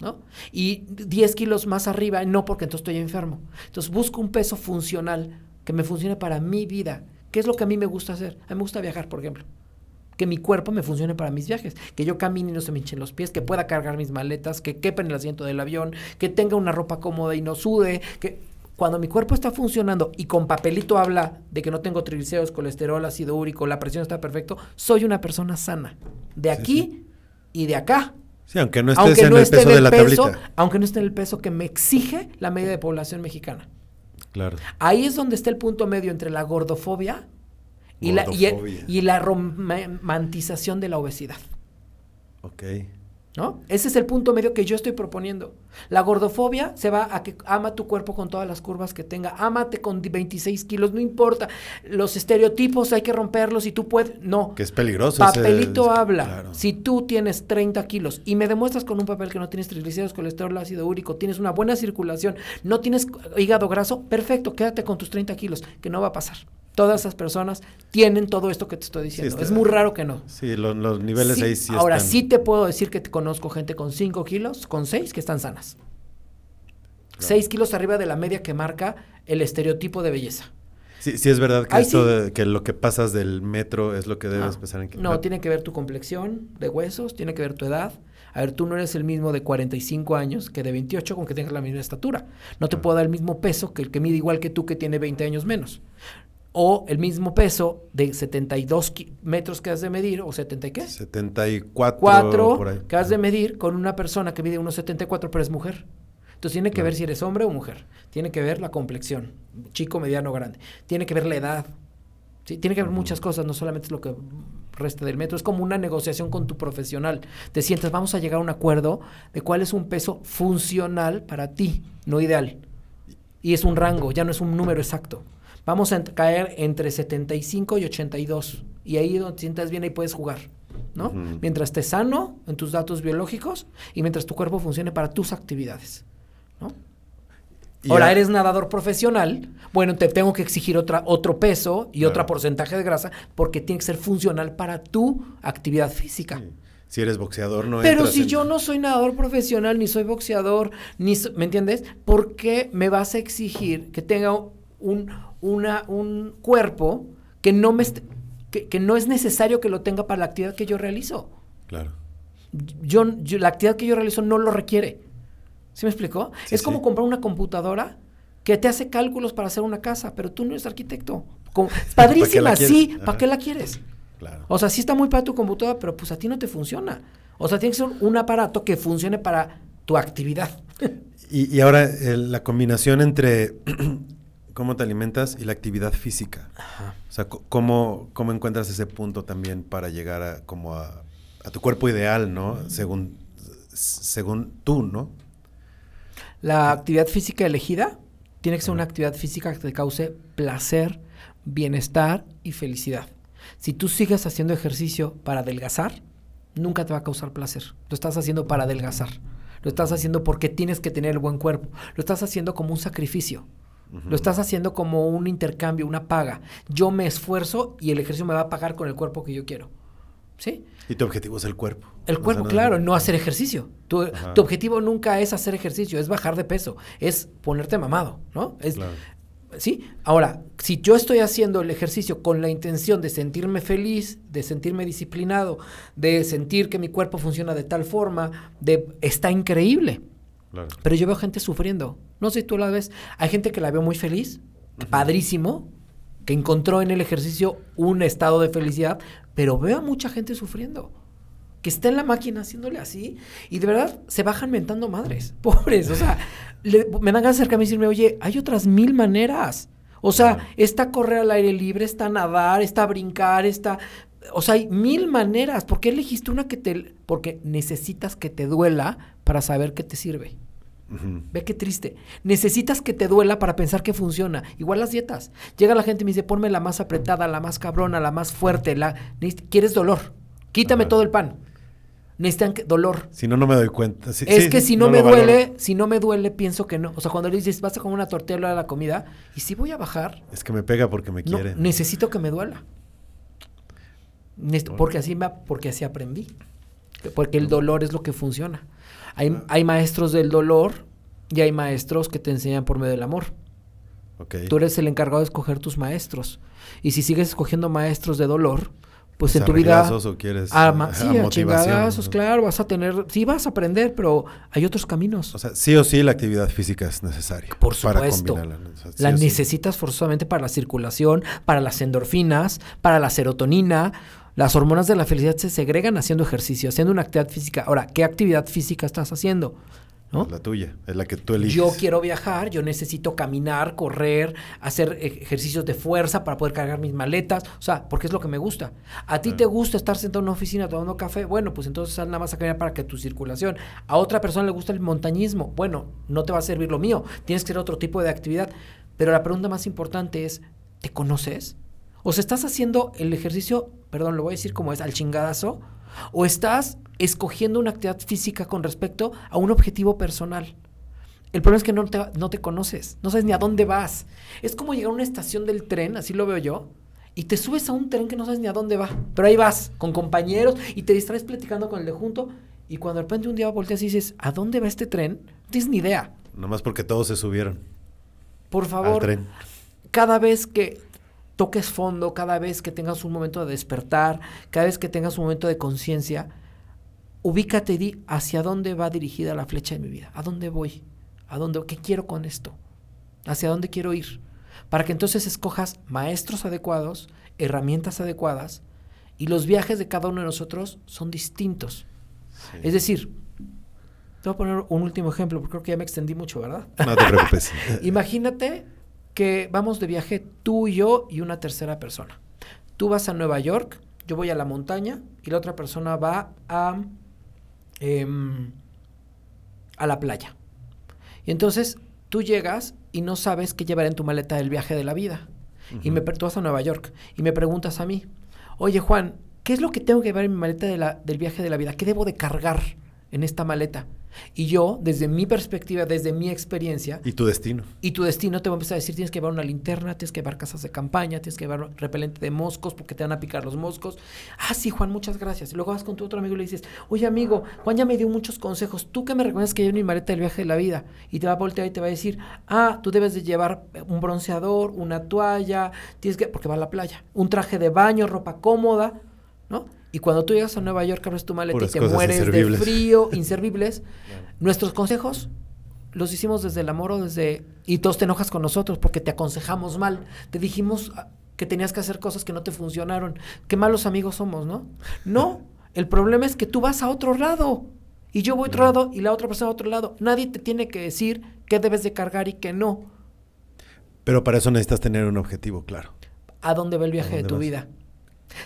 ¿no? Y 10 kilos más arriba, no porque entonces estoy enfermo. Entonces busco un peso funcional que me funcione para mi vida. ¿Qué es lo que a mí me gusta hacer? A mí me gusta viajar, por ejemplo. Que mi cuerpo me funcione para mis viajes, que yo camine y no se me hinchen los pies, que pueda cargar mis maletas, que quepa en el asiento del avión, que tenga una ropa cómoda y no sude, que cuando mi cuerpo está funcionando y con papelito habla de que no tengo triglicéridos, colesterol, ácido úrico, la presión está perfecto, soy una persona sana. De aquí y de acá. Sí, aunque no estés en el peso de la tablita. Aunque no esté en el peso que me exige la media de población mexicana. Claro. Ahí es donde está el punto medio entre la gordofobia, Y, la, y la romantización de la obesidad. Ok. ¿No? Ese es el punto medio que yo estoy proponiendo. La gordofobia se va a que ama tu cuerpo con todas las curvas que tenga. Ámate con 26 kilos, no importa. Los estereotipos hay que romperlos y tú puedes. No. Que es peligroso. Papelito habla. Si tú tienes 30 kilos y me demuestras con un papel que no tienes triglicéridos, colesterol, ácido úrico, tienes una buena circulación, no tienes hígado graso, perfecto, quédate con tus 30 kilos, que no va a pasar. Todas esas personas tienen todo esto que te estoy diciendo. es muy raro que no. Sí, los niveles ahí sí Ahora, sí te puedo decir que te conozco gente con 5 kilos, con 6, que están sanas. 6 kilos arriba de la media que marca el estereotipo de belleza. Sí, sí es verdad que esto de, que lo que pasas del metro es lo que debes pensar en que... No, tiene que ver tu complexión de huesos, tiene que ver tu edad. A ver, tú no eres el mismo de 45 años que de 28 con que tengas la misma estatura. No te puedo dar el mismo peso que el que mide igual que tú que tiene 20 años menos o el mismo peso de 72 metros que has de medir, o 70 y qué? 74 4 que has de medir con una persona que mide unos 74 pero es mujer. Entonces tiene que ver si eres hombre o mujer. Tiene que ver la complexión, chico, mediano, grande. Tiene que ver la edad. ¿sí? Tiene que ver muchas cosas, no solamente es lo que resta del metro. Es como una negociación con tu profesional. Te sientes, vamos a llegar a un acuerdo de cuál es un peso funcional para ti, no ideal. Y es un rango, ya no es un número exacto vamos a caer entre 75 y 82. Y ahí donde te sientas bien, ahí puedes jugar. ¿no? Mientras estés sano en tus datos biológicos y mientras tu cuerpo funcione para tus actividades, ¿no? Ahora eres nadador profesional, bueno, te tengo que exigir otra, otro peso y otro porcentaje de grasa porque tiene que ser funcional para tu actividad física. Si eres boxeador, no Pero si yo no soy nadador profesional, ni soy boxeador, ni ¿me entiendes? ¿Por qué me vas a exigir que tenga un, una, un cuerpo que no, me que, no es necesario que lo tenga para la actividad que yo realizo. Claro. Yo, la actividad que yo realizo no lo requiere. ¿Sí me explicó? es como comprar una computadora que te hace cálculos para hacer una casa, pero tú no eres arquitecto. [LAUGHS] padrísima, sí, ¿para qué la quieres? Claro. O sea, sí está muy para tu computadora, pero pues a ti no te funciona. O sea, tiene que ser un aparato que funcione para tu actividad. [LAUGHS] Y, ahora la combinación entre cómo te alimentas y la actividad física. O sea, cómo, cómo encuentras ese punto también para llegar a, como a, tu cuerpo ideal, ¿no? Según, según tú, ¿no? La actividad física elegida tiene que ser una actividad física que te cause placer, bienestar y felicidad. Si tú sigues haciendo ejercicio para adelgazar, nunca te va a causar placer. Lo estás haciendo para adelgazar. Lo estás haciendo porque tienes que tener el buen cuerpo. Lo estás haciendo como un sacrificio. Lo estás haciendo como un intercambio, una paga. Yo me esfuerzo y el ejercicio me va a pagar con el cuerpo que yo quiero. ¿Sí? Y tu objetivo es el cuerpo. El cuerpo, claro, no hacer ejercicio. Tu, objetivo nunca es hacer ejercicio, es bajar de peso, es ponerte mamado, ¿no? Es, ¿Sí? Ahora, si yo estoy haciendo el ejercicio con la intención de sentirme feliz, de sentirme disciplinado, de sentir que mi cuerpo funciona de tal forma, de está increíble. Pero yo veo gente sufriendo. No sé si tú la ves. Hay gente que la veo muy feliz, padrísimo, que encontró en el ejercicio un estado de felicidad, pero veo a mucha gente sufriendo. Que está en la máquina haciéndole así y de verdad se bajan mentando madres. [LAUGHS] Pobres. O sea, me dan ganas de acercarme y decirme, oye, hay otras mil maneras. O sea, está correr al aire libre, está nadar, está brincar, está... O sea, hay mil maneras. ¿Por qué elegiste una que te... Porque necesitas que te duela para saber qué te sirve. Ve qué triste. Necesitas que te duela para pensar que funciona. Igual las dietas. Llega la gente y me dice, ponme la más apretada, la más cabrona, la más fuerte. La... ¿Quieres dolor? Quítame todo el pan. Necesitan dolor. Si no, no me doy cuenta. es que si no, me duele, si no me duele, pienso que no. O sea, cuando le dices, vas a comer una tortilla a la comida, y si voy a bajar. Es que me pega porque me quiere. necesito que me duela. porque así, porque así aprendí. Porque el dolor es lo que funciona. Hay, hay maestros del dolor y hay maestros que te enseñan por medio del amor. Tú eres el encargado de escoger tus maestros. Y si sigues escogiendo maestros de dolor, pues en tu vida o quieres ah, sí, a, claro, vas a tener, sí vas a aprender, pero hay otros caminos. O sea, sí o sí la actividad física es necesaria. Por supuesto. la necesitas forzosamente para la circulación, para las endorfinas, para la serotonina. Las hormonas de la felicidad se segregan haciendo ejercicio, haciendo una actividad física. Ahora, ¿qué actividad física estás haciendo? la tuya, es la que tú eliges. Yo quiero viajar, yo necesito caminar, correr, hacer ejercicios de fuerza para poder cargar mis maletas, o sea, porque es lo que me gusta. A ti te gusta estar sentado en una oficina tomando café, bueno, pues entonces sal nada más a caminar para que tu circulación. A otra persona le gusta el montañismo, bueno, no te va a servir lo mío, tienes que hacer otro tipo de actividad. Pero la pregunta más importante es, ¿te conoces? O sea, estás haciendo el ejercicio, perdón, lo voy a decir como es, al chingadazo, o estás escogiendo una actividad física con respecto a un objetivo personal. El problema es que no te, no te conoces, no sabes ni a dónde vas. Es como llegar a una estación del tren, así lo veo yo, y te subes a un tren que no sabes ni a dónde va, pero ahí vas, con compañeros, y te distraes platicando con el de junto, y cuando de repente un día volteas y dices, ¿a dónde va este tren? No tienes ni idea. Nomás porque todos se subieron. Por favor, cada vez que toques fondo, cada vez que tengas un momento de despertar, cada vez que tengas un momento de conciencia, ubícate y di hacia dónde va dirigida la flecha de mi vida, a dónde voy, a dónde, qué quiero con esto, hacia dónde quiero ir, para que entonces escojas maestros adecuados, herramientas adecuadas, y los viajes de cada uno de nosotros son distintos. Es decir, te voy a poner un último ejemplo, porque creo que ya me extendí mucho, ¿verdad? No te preocupes. [LAUGHS] Imagínate que vamos de viaje tú y yo y una tercera persona. Tú vas a Nueva York, yo voy a la montaña y la otra persona va a Em, a la playa. Y entonces tú llegas y no sabes qué llevar en tu maleta del viaje de la vida. Y me tú vas a Nueva York y me preguntas a mí, oye Juan, ¿qué es lo que tengo que llevar en mi maleta de la, del viaje de la vida? ¿Qué debo de cargar en esta maleta? Y yo, desde mi perspectiva, desde mi experiencia. Y tu destino. Y tu destino te va a empezar a decir: tienes que llevar una linterna, tienes que llevar casas de campaña, tienes que llevar repelente de moscos porque te van a picar los moscos. Ah, sí, Juan, muchas gracias. Y luego vas con tu otro amigo y le dices: Oye, amigo, Juan ya me dio muchos consejos. ¿Tú qué me recomiendas que lleve mi maleta del viaje de la vida? Y te va a voltear y te va a decir: Ah, tú debes de llevar un bronceador, una toalla, tienes que. porque va a la playa. Un traje de baño, ropa cómoda, ¿no? Y cuando tú llegas a Nueva York, abres tu maleta y te mueres de frío, [LAUGHS] inservibles. Nuestros consejos los hicimos desde el amor o desde... Y todos te enojas con nosotros porque te aconsejamos mal. Te dijimos ah, que tenías que hacer cosas que no te funcionaron. Qué malos amigos somos, ¿no? No, [LAUGHS] el problema es que tú vas a otro lado. Y yo voy a otro lado y la otra persona a otro lado. Nadie te tiene que decir qué debes de cargar y qué no. Pero para eso necesitas tener un objetivo claro. ¿A dónde va el viaje de tu vida?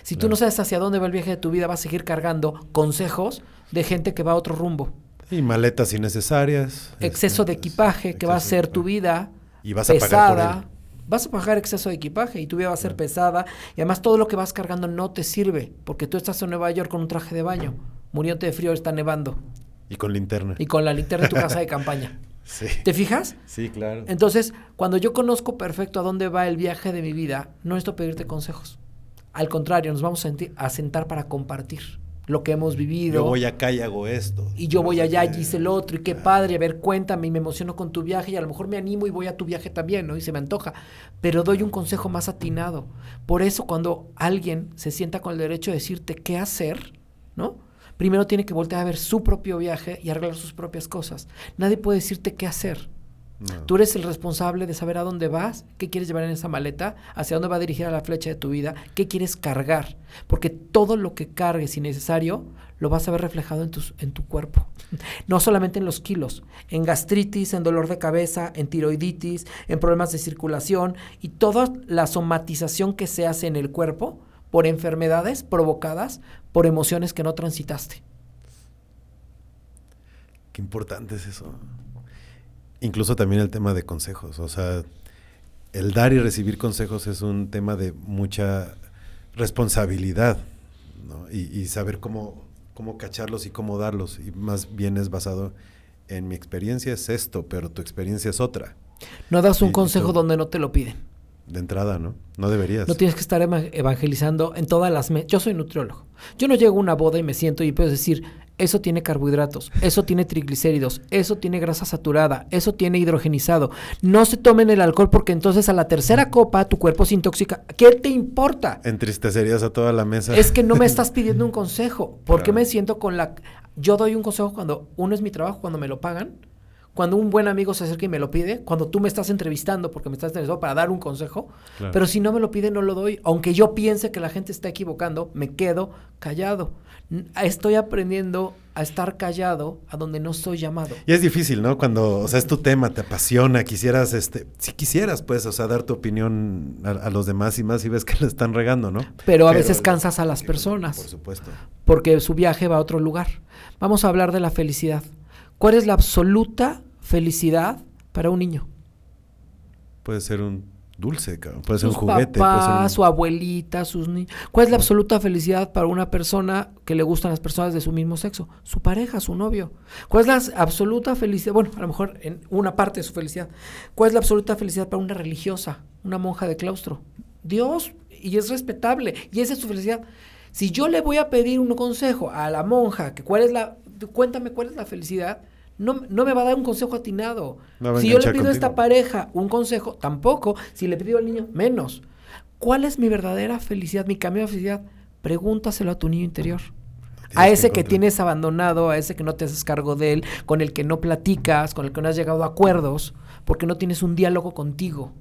Si tú no sabes hacia dónde va el viaje de tu vida, vas a seguir cargando consejos de gente que va a otro rumbo. Y maletas innecesarias. Exceso de este, equipaje que va a ser tu vida y vas a pesada. Vas a pagar exceso de equipaje y tu vida va a ser pesada. Y además todo lo que vas cargando no te sirve. Porque tú estás en Nueva York con un traje de baño. Muriéndote de frío, está nevando. Y con linterna. Y con la linterna de tu casa de [LAUGHS] campaña. Sí. ¿Te fijas? Sí, claro. Entonces, cuando yo conozco perfecto a dónde va el viaje de mi vida, no necesito pedirte consejos. Al contrario, nos vamos a, a sentar para compartir lo que hemos vivido. Yo voy acá y hago esto. y yo voy allá y hice el otro, y qué padre, a ver, cuéntame, y me emociono con tu viaje, y a lo mejor me animo y voy a tu viaje también, ¿no? Y se me antoja. Pero doy un consejo más atinado. Por eso, cuando alguien se sienta con el derecho de decirte qué hacer, ¿no? Primero tiene que voltear a ver su propio viaje y arreglar sus propias cosas. Nadie puede decirte qué hacer. No. Tú eres el responsable de saber a dónde vas, qué quieres llevar en esa maleta, hacia dónde va a dirigir a la flecha de tu vida, qué quieres cargar. Porque todo lo que cargues innecesario lo vas a ver reflejado en, tus, en tu cuerpo. [LAUGHS] No solamente en los kilos, en gastritis, en dolor de cabeza, en tiroiditis, en problemas de circulación y toda la somatización que se hace en el cuerpo por enfermedades provocadas por emociones que no transitaste. Qué importante es eso. Incluso también el tema de consejos. O sea, el dar y recibir consejos es un tema de mucha responsabilidad. ¿no? Y, y saber cómo, cómo cacharlos y cómo darlos. Y más bien es basado en mi experiencia es esto, pero tu experiencia es otra. No das un y consejo donde no te lo piden. De entrada, ¿no? No deberías. No tienes que estar eva- evangelizando en todas las... Yo soy nutriólogo. Yo no llego a una boda y me siento y puedo decir, eso tiene carbohidratos, eso tiene triglicéridos, eso tiene grasa saturada, eso tiene hidrogenizado. No se tomen el alcohol porque entonces a la tercera copa tu cuerpo se intoxica. ¿Qué te importa? Entristecerías a toda la mesa. Es que no me estás [LAUGHS] pidiendo un consejo. ¿Por qué me siento con la... Yo doy un consejo cuando uno es mi trabajo, cuando me lo pagan, cuando un buen amigo se acerca y me lo pide, cuando tú me estás entrevistando porque me estás entrevistando para dar un consejo, Claro. pero si no me lo pide no lo doy. Aunque yo piense que la gente está equivocando, me quedo callado. Estoy aprendiendo a estar callado a donde no soy llamado. Y es difícil, ¿no? Cuando, o sea, es tu tema, te apasiona, quisieras, este, si quisieras, pues, o sea, dar tu opinión a, a los demás y más y ves que le están regando, ¿no? Pero a veces cansas a las personas. Por supuesto. porque su viaje va a otro lugar. Vamos a hablar de la felicidad. ¿Cuál es la absoluta felicidad para un niño? Puede ser un dulce, cabrón. Puede ser Sus un juguete. papás, puede ser su abuelita, sus niños. ¿Cuál es la absoluta felicidad para una persona que le gustan las personas de su mismo sexo? Su pareja, su novio. ¿Cuál es la absoluta felicidad? Bueno, a lo mejor en una parte de su felicidad. ¿Cuál es la absoluta felicidad para una religiosa, una monja de claustro? Dios, y es respetable, y esa es su felicidad. Si yo le voy a pedir un consejo a la monja, que cuál es la, cuéntame cuál es la felicidad, no, no me va a dar un consejo atinado. No si yo le pido a esta pareja un consejo, tampoco. Si le pido al niño, menos. ¿Cuál es mi verdadera felicidad, mi camino de felicidad? Pregúntaselo a tu niño interior. A ese que encontrar. tienes abandonado, a ese que no te haces cargo de él, con el que no platicas, con el que no has llegado a acuerdos, porque no tienes un diálogo contigo.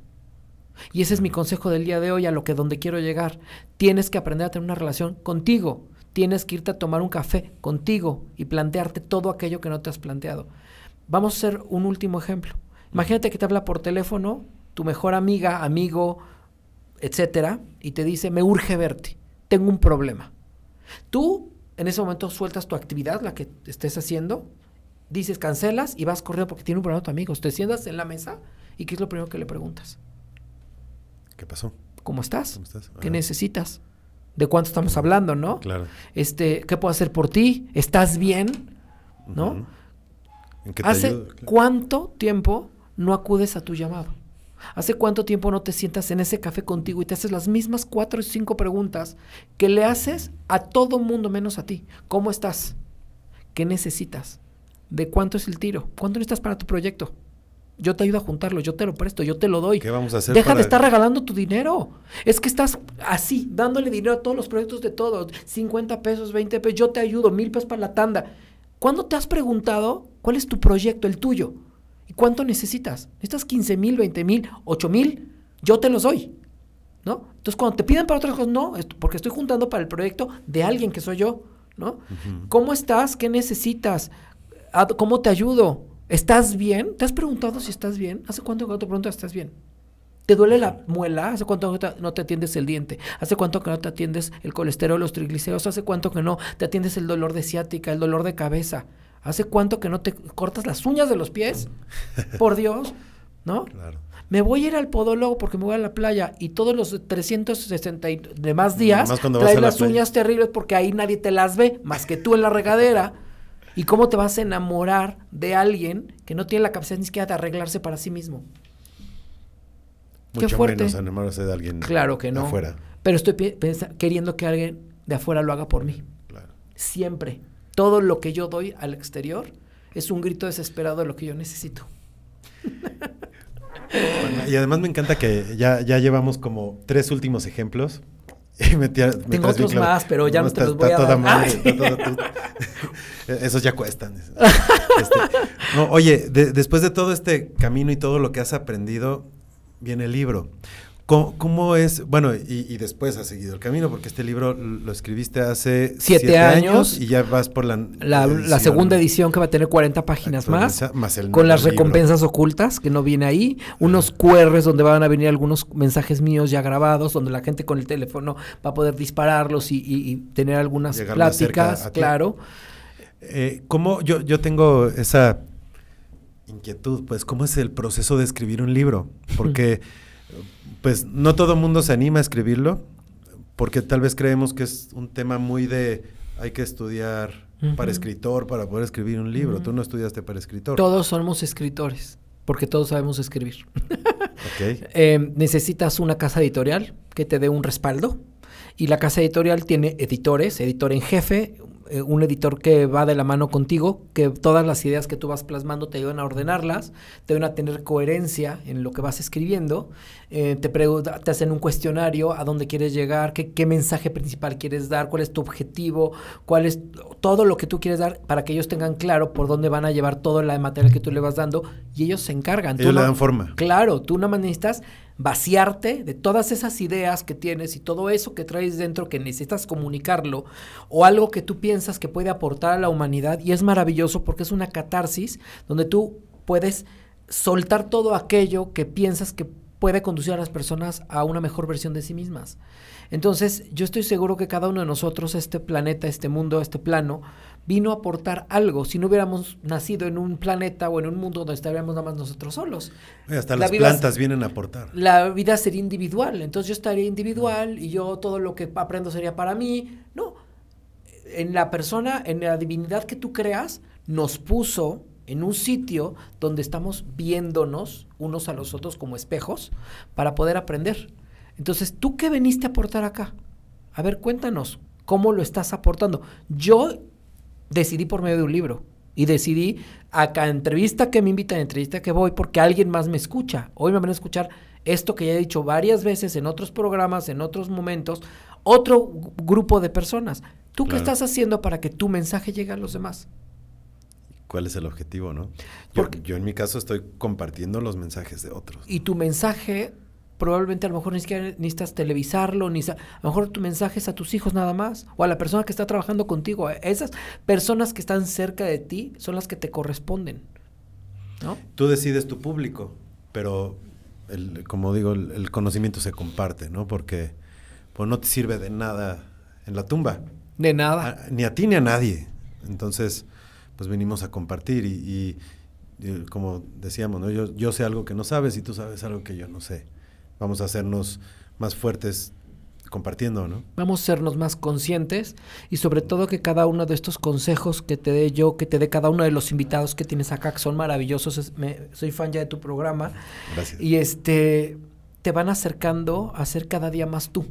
Y ese es mi consejo del día de hoy, a lo que donde quiero llegar. Tienes que aprender a tener una relación contigo. Tienes que irte a tomar un café contigo y plantearte todo aquello que no te has planteado. Vamos a hacer un último ejemplo. Imagínate que te habla por teléfono tu mejor amiga, amigo, etcétera, y te dice, me urge verte, tengo un problema. Tú en ese momento sueltas tu actividad, la que estés haciendo, dices, cancelas y vas corriendo porque tiene un problema tu amigo. Te sientas en la mesa y ¿qué es lo primero que le preguntas? ¿Qué pasó? ¿Cómo estás? ¿Cómo estás? ¿Qué necesitas? ¿De cuánto estamos hablando, no? Claro. Este, ¿qué puedo hacer por ti? ¿Estás bien? ¿no? Ujú. ¿En qué te ¿Hace ayudo? Claro. cuánto tiempo no acudes a tu llamado? ¿Hace cuánto tiempo no te sientas en ese café contigo y te haces las mismas cuatro o cinco preguntas que le haces a todo mundo menos a ti? ¿Cómo estás? ¿Qué necesitas? ¿De cuánto es el tiro? ¿Cuánto necesitas para tu proyecto? Yo te ayudo a juntarlo, yo te lo presto, yo te lo doy. ¿Qué vamos a hacer Deja para- de estar regalando tu dinero. Es que estás así, dándole dinero a todos los proyectos de todos. 50 pesos, 20 pesos, yo te ayudo, mil pesos para la tanda. ¿Cuándo te has preguntado cuál es tu proyecto, el tuyo? ¿Y cuánto necesitas? ¿Necesitas 15 mil, 20 mil, 8 mil? Yo te los doy. ¿No? Entonces, cuando te piden para otras cosas, no, porque estoy juntando para el proyecto de alguien que soy yo. ¿No? ¿Cómo estás? ¿Qué necesitas? ¿A- ¿Cómo te ayudo? ¿Estás bien? ¿Te has preguntado si estás bien? ¿Hace cuánto que no te preguntas si estás bien? ¿Te duele la muela? ¿Hace cuánto que no te- atiendes el diente? ¿Hace cuánto que no te atiendes el colesterol, los triglicéridos? ¿Hace cuánto que no te atiendes el dolor de ciática, el dolor de cabeza? ¿Hace cuánto que no te cortas las uñas de los pies? [LAUGHS] Por Dios, ¿no? Claro. Me voy a ir al podólogo porque me voy a la playa y todos los 360 y demás días traes la las uñas terribles porque ahí nadie te las ve más que tú en la regadera. [LAUGHS] ¿Y cómo te vas a enamorar de alguien que no tiene la capacidad ni siquiera de arreglarse para sí mismo? Mucho Qué fuerte. menos enamorarse de alguien Claro que no. afuera. Pero estoy queriendo que alguien de afuera lo haga por mí. Claro. Siempre. Todo lo que yo doy al exterior es un grito desesperado de lo que yo necesito. [LAUGHS] Bueno, y además me encanta que ya, ya llevamos como tres últimos ejemplos. [LAUGHS] Y me tía- me Tengo otros claro. más, pero ya no te los voy a toda dar. madre, está toda [LAUGHS] Esos ya cuestan. [LAUGHS] Este, no, oye, de- después de todo este camino y todo lo que has aprendido, viene el libro. ¿Cómo, cómo es? Bueno, y, y después has seguido el camino, porque este libro lo escribiste hace Siete años. y ya vas por la, La, la edición segunda edición que va a tener 40 páginas más. más el con las libro. recompensas ocultas que no viene ahí, unos QRs donde van a venir algunos mensajes míos ya grabados, donde la gente con el teléfono va a poder dispararlos y, y- y tener algunas Llegar pláticas, claro. Eh, ¿Cómo yo, yo tengo esa inquietud? Pues, ¿cómo es el proceso de escribir un libro? Porque, pues, no todo el mundo se anima a escribirlo, porque tal vez creemos que es un tema muy de hay que estudiar para escritor para poder escribir un libro. Ujú. Tú no estudiaste para escritor. Todos somos escritores, porque todos sabemos escribir. [LAUGHS] Eh, necesitas una casa editorial que te dé un respaldo y la casa editorial tiene editores, editor en jefe, eh, un editor que va de la mano contigo, que todas las ideas que tú vas plasmando te ayudan a ordenarlas, te ayudan a tener coherencia en lo que vas escribiendo, eh, te, te hacen un cuestionario a dónde quieres llegar, qué, qué mensaje principal quieres dar, cuál es tu objetivo, cuál es todo lo que tú quieres dar para que ellos tengan claro por dónde van a llevar todo el material que tú le vas dando y ellos se encargan. Tú Ellos le no- dan forma. Claro, tú nada más necesitas vaciarte de todas esas ideas que tienes y todo eso que traes dentro que necesitas comunicarlo o algo que tú piensas que puede aportar a la humanidad y es maravilloso porque es una catarsis donde tú puedes soltar todo aquello que piensas que puede conducir a las personas a una mejor versión de sí mismas. Entonces, yo estoy seguro que cada uno de nosotros, este planeta, este mundo, este plano, vino a aportar algo. Si no hubiéramos nacido en un planeta o en un mundo donde estaríamos nada más nosotros solos. Hasta La las es- plantas vienen a aportar. La vida sería individual, entonces yo estaría individual y yo todo lo que aprendo sería para mí. No, en la persona, en la divinidad que tú creas, nos puso en un sitio donde estamos viéndonos unos a los otros como espejos para poder aprender. Entonces, ¿tú qué veniste a aportar acá? A ver, cuéntanos, ¿cómo lo estás aportando? Yo decidí por medio de un libro y decidí a cada entrevista que me invitan, entrevista que voy, porque alguien más me escucha. Hoy me van a escuchar esto que ya he dicho varias veces en otros programas, en otros momentos, otro grupo de personas. ¿Tú qué estás haciendo para que tu mensaje llegue a los demás? ¿Cuál es el objetivo, no? Yo, Porque- yo en mi caso estoy compartiendo los mensajes de otros. Y tu mensaje probablemente a lo mejor ni siquiera necesitas televisarlo, ni a lo mejor tu mensaje es a tus hijos nada más, o a la persona que está trabajando contigo. A Esas personas que están cerca de ti son las que te corresponden. ¿No? Tú decides tu público, pero el- como digo, el, el conocimiento se comparte, ¿no? Porque pues, no te sirve de nada en la tumba, De nada. a- ni a ti ni a nadie. Entonces, pues venimos a compartir y, y- y como decíamos, ¿no? Yo, yo sé algo que no sabes y tú sabes algo que yo no sé. Vamos a hacernos más fuertes compartiendo, ¿no? Vamos a sernos más conscientes y sobre todo que cada uno de estos consejos que te dé yo, que te dé cada uno de los invitados que tienes acá, que son maravillosos, es- me- soy fan ya de tu programa, Gracias. y este te van acercando a ser cada día más tú.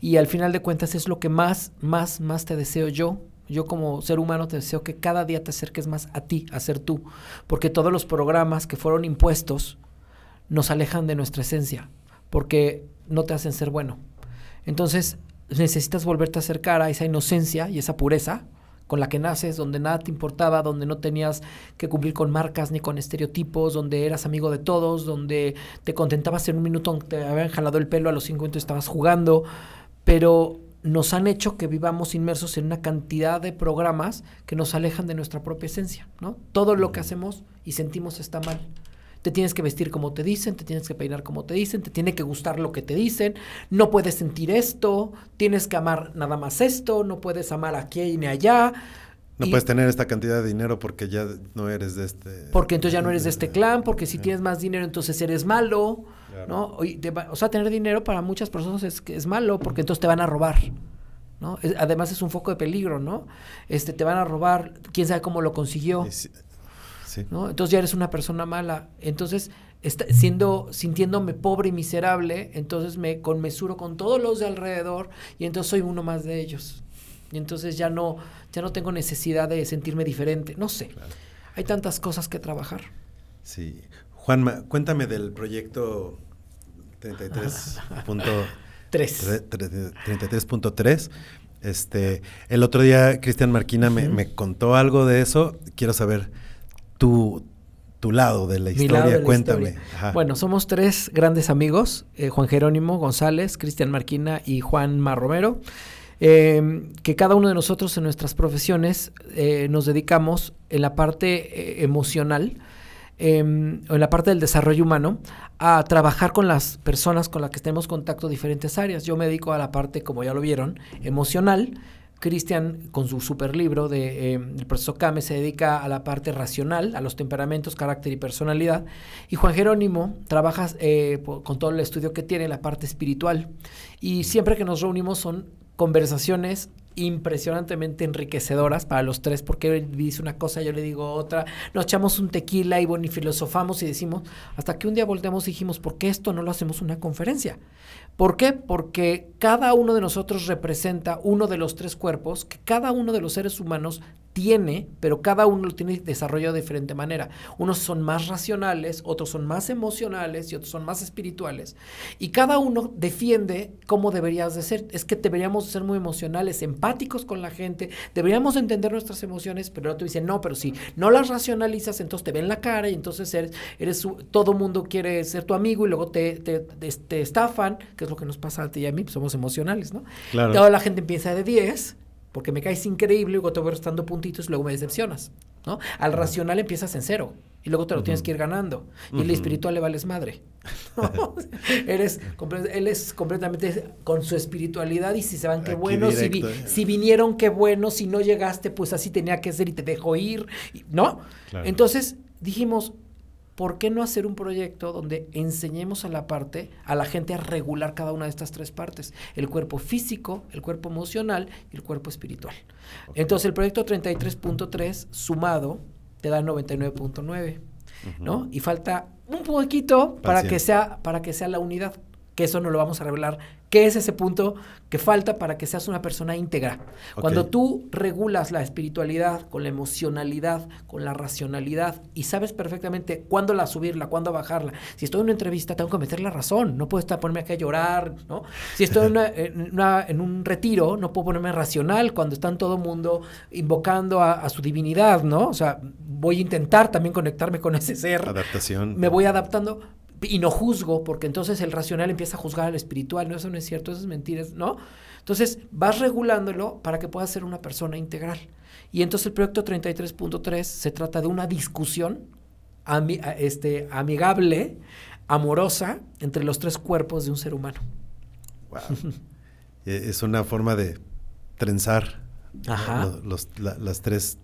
Y al final de cuentas es lo que más, más, más te deseo yo. Yo como ser humano te deseo que cada día te acerques más a ti, a ser tú. Porque todos los programas que fueron impuestos nos alejan de nuestra esencia, porque no te hacen ser bueno. Entonces necesitas volverte a acercar a esa inocencia y esa pureza con la que naces, donde nada te importaba, donde no tenías que cumplir con marcas ni con estereotipos, donde eras amigo de todos, donde te contentabas en un minuto, aunque te habían jalado el pelo, a los cinco minutos estabas jugando, pero nos han hecho que vivamos inmersos en una cantidad de programas que nos alejan de nuestra propia esencia, ¿no? Todo lo que hacemos y sentimos está mal. Te tienes que vestir como te dicen, te tienes que peinar como te dicen, te tiene que gustar lo que te dicen, no puedes sentir esto, tienes que amar nada más esto, no puedes amar aquí ni allá. No y- puedes tener esta cantidad de dinero porque ya no eres de este... porque entonces ya no eres de este [LAUGHS] clan, porque si tienes más dinero entonces eres malo, Claro. ¿no? Y te va- O sea, tener dinero para muchas personas es, que es malo, porque entonces te van a robar, ¿no? además es un foco de peligro, ¿no? Este, te van a robar, quién sabe cómo lo consiguió. ¿No? Entonces ya eres una persona mala. Entonces, siendo, sintiéndome pobre y miserable, entonces me conmesuro con todos los de alrededor y entonces soy uno más de ellos. Y entonces ya no, ya no tengo necesidad de sentirme diferente. No sé. Hay tantas cosas que trabajar. Sí. Juanma, cuéntame del proyecto 33.3. [LAUGHS] Este, el otro día Cristian Marquina me, contó algo de eso. Quiero saber tu, tu lado de la historia. Cuéntame. Bueno, somos tres grandes amigos, eh, Juan Jerónimo González, Cristian Marquina y Juan Mar Romero. Em, que cada uno de nosotros en nuestras profesiones eh, nos dedicamos en la parte eh, emocional, em, en la parte del desarrollo humano, a trabajar con las personas con las que tenemos contacto en diferentes áreas. Yo me dedico a la parte, como ya lo vieron, emocional. Cristian, con su super libro de em, El proceso Kame, se dedica a la parte racional, a los temperamentos, carácter y personalidad. Y Juan Jerónimo trabaja eh, con todo el estudio que tiene, la parte espiritual. Y siempre que nos reunimos son conversaciones impresionantemente enriquecedoras para los tres, porque él dice una cosa, yo le digo otra, nos echamos un tequila y bueno, y filosofamos y decimos, hasta que un día volteamos y dijimos, ¿por qué esto no lo hacemos una conferencia? ¿Por qué? Porque cada uno de nosotros representa uno de los tres cuerpos que cada uno de los seres humanos tiene, pero cada uno lo tiene desarrollado de diferente manera. Unos son más racionales, otros son más emocionales y otros son más espirituales. Y cada uno defiende cómo deberías de ser. Es que deberíamos ser muy emocionales, empáticos con la gente, deberíamos entender nuestras emociones, pero el otro dice, no, pero si no las racionalizas, entonces te ven la cara y entonces eres, eres todo mundo quiere ser tu amigo y luego te, te, estafan, que es lo que nos pasa a ti y a mí, pues somos emocionales, ¿no? Claro. Toda la gente empieza de 10 porque me caes increíble, y luego te voy restando puntitos y luego me decepcionas, ¿no? Al racional empiezas en cero y luego te lo tienes que ir ganando. Y el espiritual le vales madre. [LAUGHS] Eres, él es completamente con su espiritualidad y si se van, qué bueno, si, eh. si, vinieron, qué bueno, si no llegaste, pues así tenía que ser y te dejo ir, ¿no? Entonces dijimos, ¿por qué no hacer un proyecto donde enseñemos a la parte, a la gente a regular cada una de estas tres partes? El cuerpo físico, el cuerpo emocional y el cuerpo espiritual. Entonces el proyecto 33.3 sumado te da 99.9, ¿no? Y falta un poquito para que sea para que sea la unidad, que eso no lo vamos a revelar ¿Qué es ese punto que falta para que seas una persona íntegra? Cuando tú regulas la espiritualidad con la emocionalidad, con la racionalidad y sabes perfectamente cuándo la subirla, cuándo bajarla. Si estoy en una entrevista, tengo que meter la razón, no puedo estar ponerme aquí a llorar, ¿no? Si estoy en, [LAUGHS] un retiro, no puedo ponerme racional cuando están todo el mundo invocando a, a, su divinidad, ¿no? O sea, voy a intentar también conectarme con ese ser. Adaptación. Me voy adaptando y no juzgo, porque entonces el racional empieza a juzgar al espiritual, no, eso no es cierto, eso es mentiras, ¿no? Entonces vas regulándolo para que puedas ser una persona integral. Y entonces el proyecto 33.3 se trata de una discusión este, amigable, amorosa, entre los tres cuerpos de un ser humano. Wow. [LAUGHS] E, es una forma de trenzar Los, las tres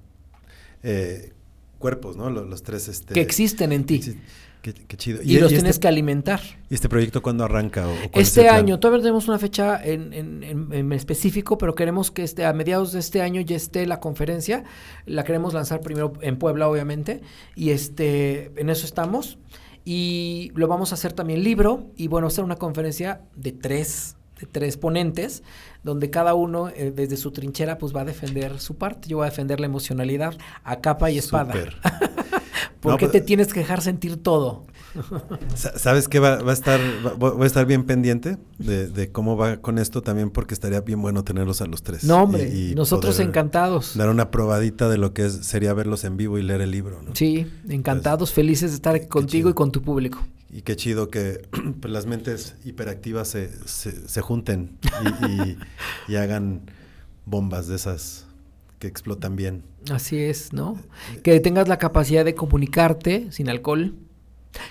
eh, cuerpos, ¿no? Los, tres... Este, que existen en ti. Qué, chido. Y, los tienes este que alimentar. ¿Y este proyecto cuándo arranca? este año, todavía tenemos una fecha en, en, específico, pero queremos que este, a mediados de este año ya esté la conferencia. La queremos lanzar primero en Puebla, obviamente. Y este, en eso estamos. Y lo vamos a hacer también libro. Y bueno, hacer una conferencia de tres, de tres ponentes, donde cada uno eh, desde su trinchera pues va a defender su parte. Yo voy a defender la emocionalidad a capa y espada. [LAUGHS] ¿Por qué pues, te tienes que dejar sentir todo? ¿Sabes qué? Va, a estar, voy a estar bien pendiente de, cómo va con esto también porque estaría bien bueno tenerlos a los tres. No, hombre, nosotros encantados. Dar una probadita de lo que es, sería verlos en vivo y leer el libro, ¿no? Sí, encantados, felices de estar contigo y con tu público. Y qué chido que [CLEARS THROAT] pues, las mentes hiperactivas se, se, junten y hagan bombas de esas que explotan bien. Así es, ¿no? Que tengas la capacidad de comunicarte sin alcohol,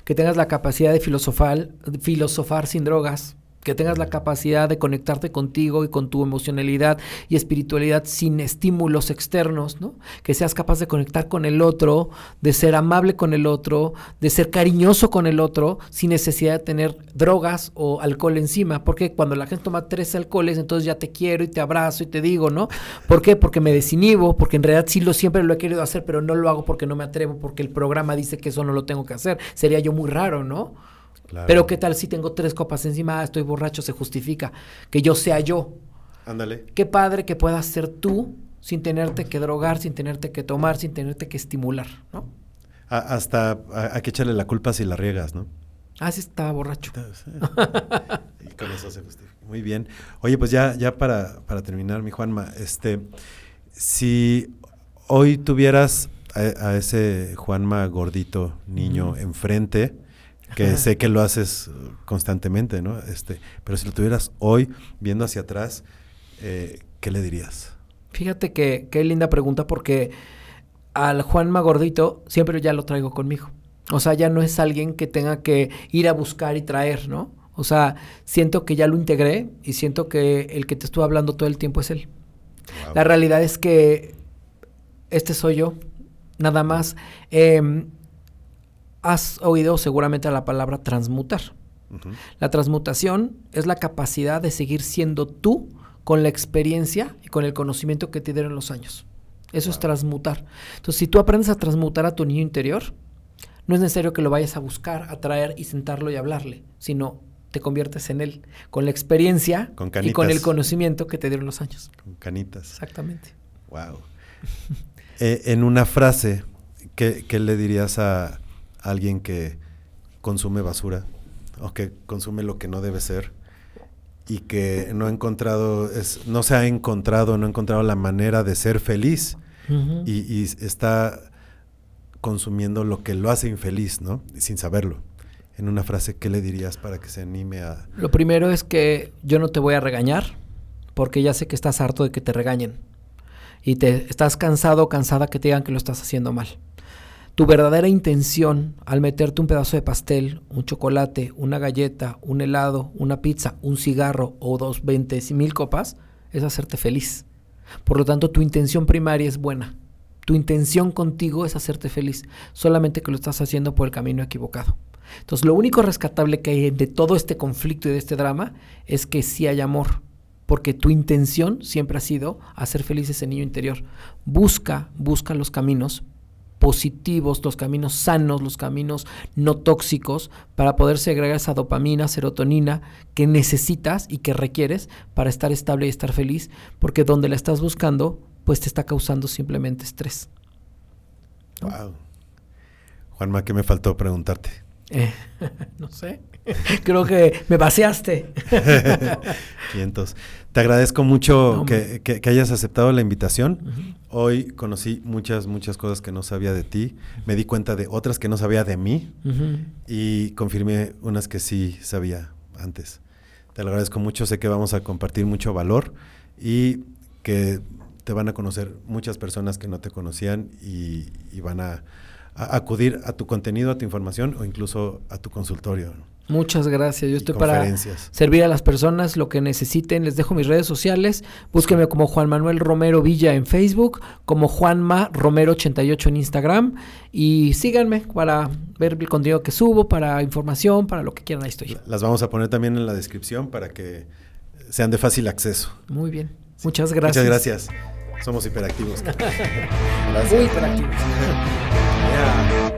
que tengas la capacidad de filosofar, filosofar sin drogas, que tengas la capacidad de conectarte contigo y con tu emocionalidad y espiritualidad sin estímulos externos, ¿no? Que seas capaz de conectar con el otro, de ser amable con el otro, de ser cariñoso con el otro, sin necesidad de tener drogas o alcohol encima. Porque cuando la gente toma tres alcoholes, entonces ya te quiero y te abrazo y te digo, ¿no? ¿Por qué? Porque me desinhibo, porque en realidad sí lo siempre lo he querido hacer, pero no lo hago porque no me atrevo, porque el programa dice que eso no lo tengo que hacer. Sería yo muy raro, ¿no? Pero qué tal si tengo tres copas encima, ah, estoy borracho, se justifica. Que yo sea yo. Ándale. Qué padre que puedas ser tú sin tenerte que drogar, sin tenerte que tomar, sin tenerte que estimular, ¿no? hasta hay que echarle la culpa si la riegas, ¿no? Ah, sí, estaba borracho. y con eso se justifica. Muy bien. Oye, pues ya, ya para, para terminar, mi Juanma, este, si hoy tuvieras a, ese Juanma gordito niño enfrente, que sé que lo haces constantemente, ¿no? Este, pero si lo tuvieras hoy viendo hacia atrás, eh, ¿qué le dirías? Fíjate que qué linda pregunta porque al Juanma gordito siempre ya lo traigo conmigo. O sea, ya no es alguien que tenga que ir a buscar y traer, ¿no? O sea, siento que ya lo integré y siento que el que te estuvo hablando todo el tiempo es él. La realidad es que este soy yo, nada más. Em, has oído seguramente la palabra transmutar. La transmutación es la capacidad de seguir siendo tú con la experiencia y con el conocimiento que te dieron los años. Eso es transmutar. Entonces, si tú aprendes a transmutar a tu niño interior, no es necesario que lo vayas a buscar, a traer y sentarlo y hablarle, sino te conviertes en él, con la experiencia y con el conocimiento que te dieron los años. Con canitas. Exactamente. Wow. [LAUGHS] Eh, en una frase, ¿qué, le dirías a alguien que consume basura o que consume lo que no debe ser y que no ha encontrado, es, no se ha encontrado, no ha encontrado la manera de ser feliz y, y, está consumiendo lo que lo hace infeliz, ¿no? Sin saberlo. En una frase, ¿qué le dirías para que se anime a...? Lo primero es que yo no te voy a regañar porque ya sé que estás harto de que te regañen y te estás cansado o cansada que te digan que lo estás haciendo mal. Tu verdadera intención al meterte un pedazo de pastel, un chocolate, una galleta, un helado, una pizza, un cigarro o dos, veinte mil copas es hacerte feliz. Por lo tanto, tu intención primaria es buena. Tu intención contigo es hacerte feliz, solamente que lo estás haciendo por el camino equivocado. Entonces, lo único rescatable que hay de todo este conflicto y de este drama es que sí hay amor, porque tu intención siempre ha sido hacer feliz ese niño interior. Busca, busca los caminos positivos, los caminos sanos, los caminos no tóxicos para poder segregar esa dopamina, serotonina que necesitas y que requieres para estar estable y estar feliz, porque donde la estás buscando, pues te está causando simplemente estrés. Wow. Juanma, ¿qué me faltó preguntarte? Eh, [LAUGHS] no sé. [LAUGHS] Creo que me vaciaste. [LAUGHS] Te agradezco mucho que, hayas aceptado la invitación. Hoy conocí muchas, muchas cosas que no sabía de ti. Me di cuenta de otras que no sabía de mí. Y confirmé unas que sí sabía antes. Te lo agradezco mucho. Sé que vamos a compartir mucho valor y que te van a conocer muchas personas que no te conocían y, van a, acudir a tu contenido, a tu información o incluso a tu consultorio. Muchas gracias. Yo estoy para servir a las personas lo que necesiten. Les dejo mis redes sociales. Búsquenme como Juan Manuel Romero Villa en Facebook, como Juanma Romero 88 en Instagram y síganme para ver el contenido que subo, para información, para lo que quieran. Ahí estoy. Las vamos a poner también en la descripción para que sean de fácil acceso. Muy bien. Muchas gracias. Muchas gracias. Somos hiperactivos. [LAUGHS] gracias. Muy hiperactivos. [LAUGHS]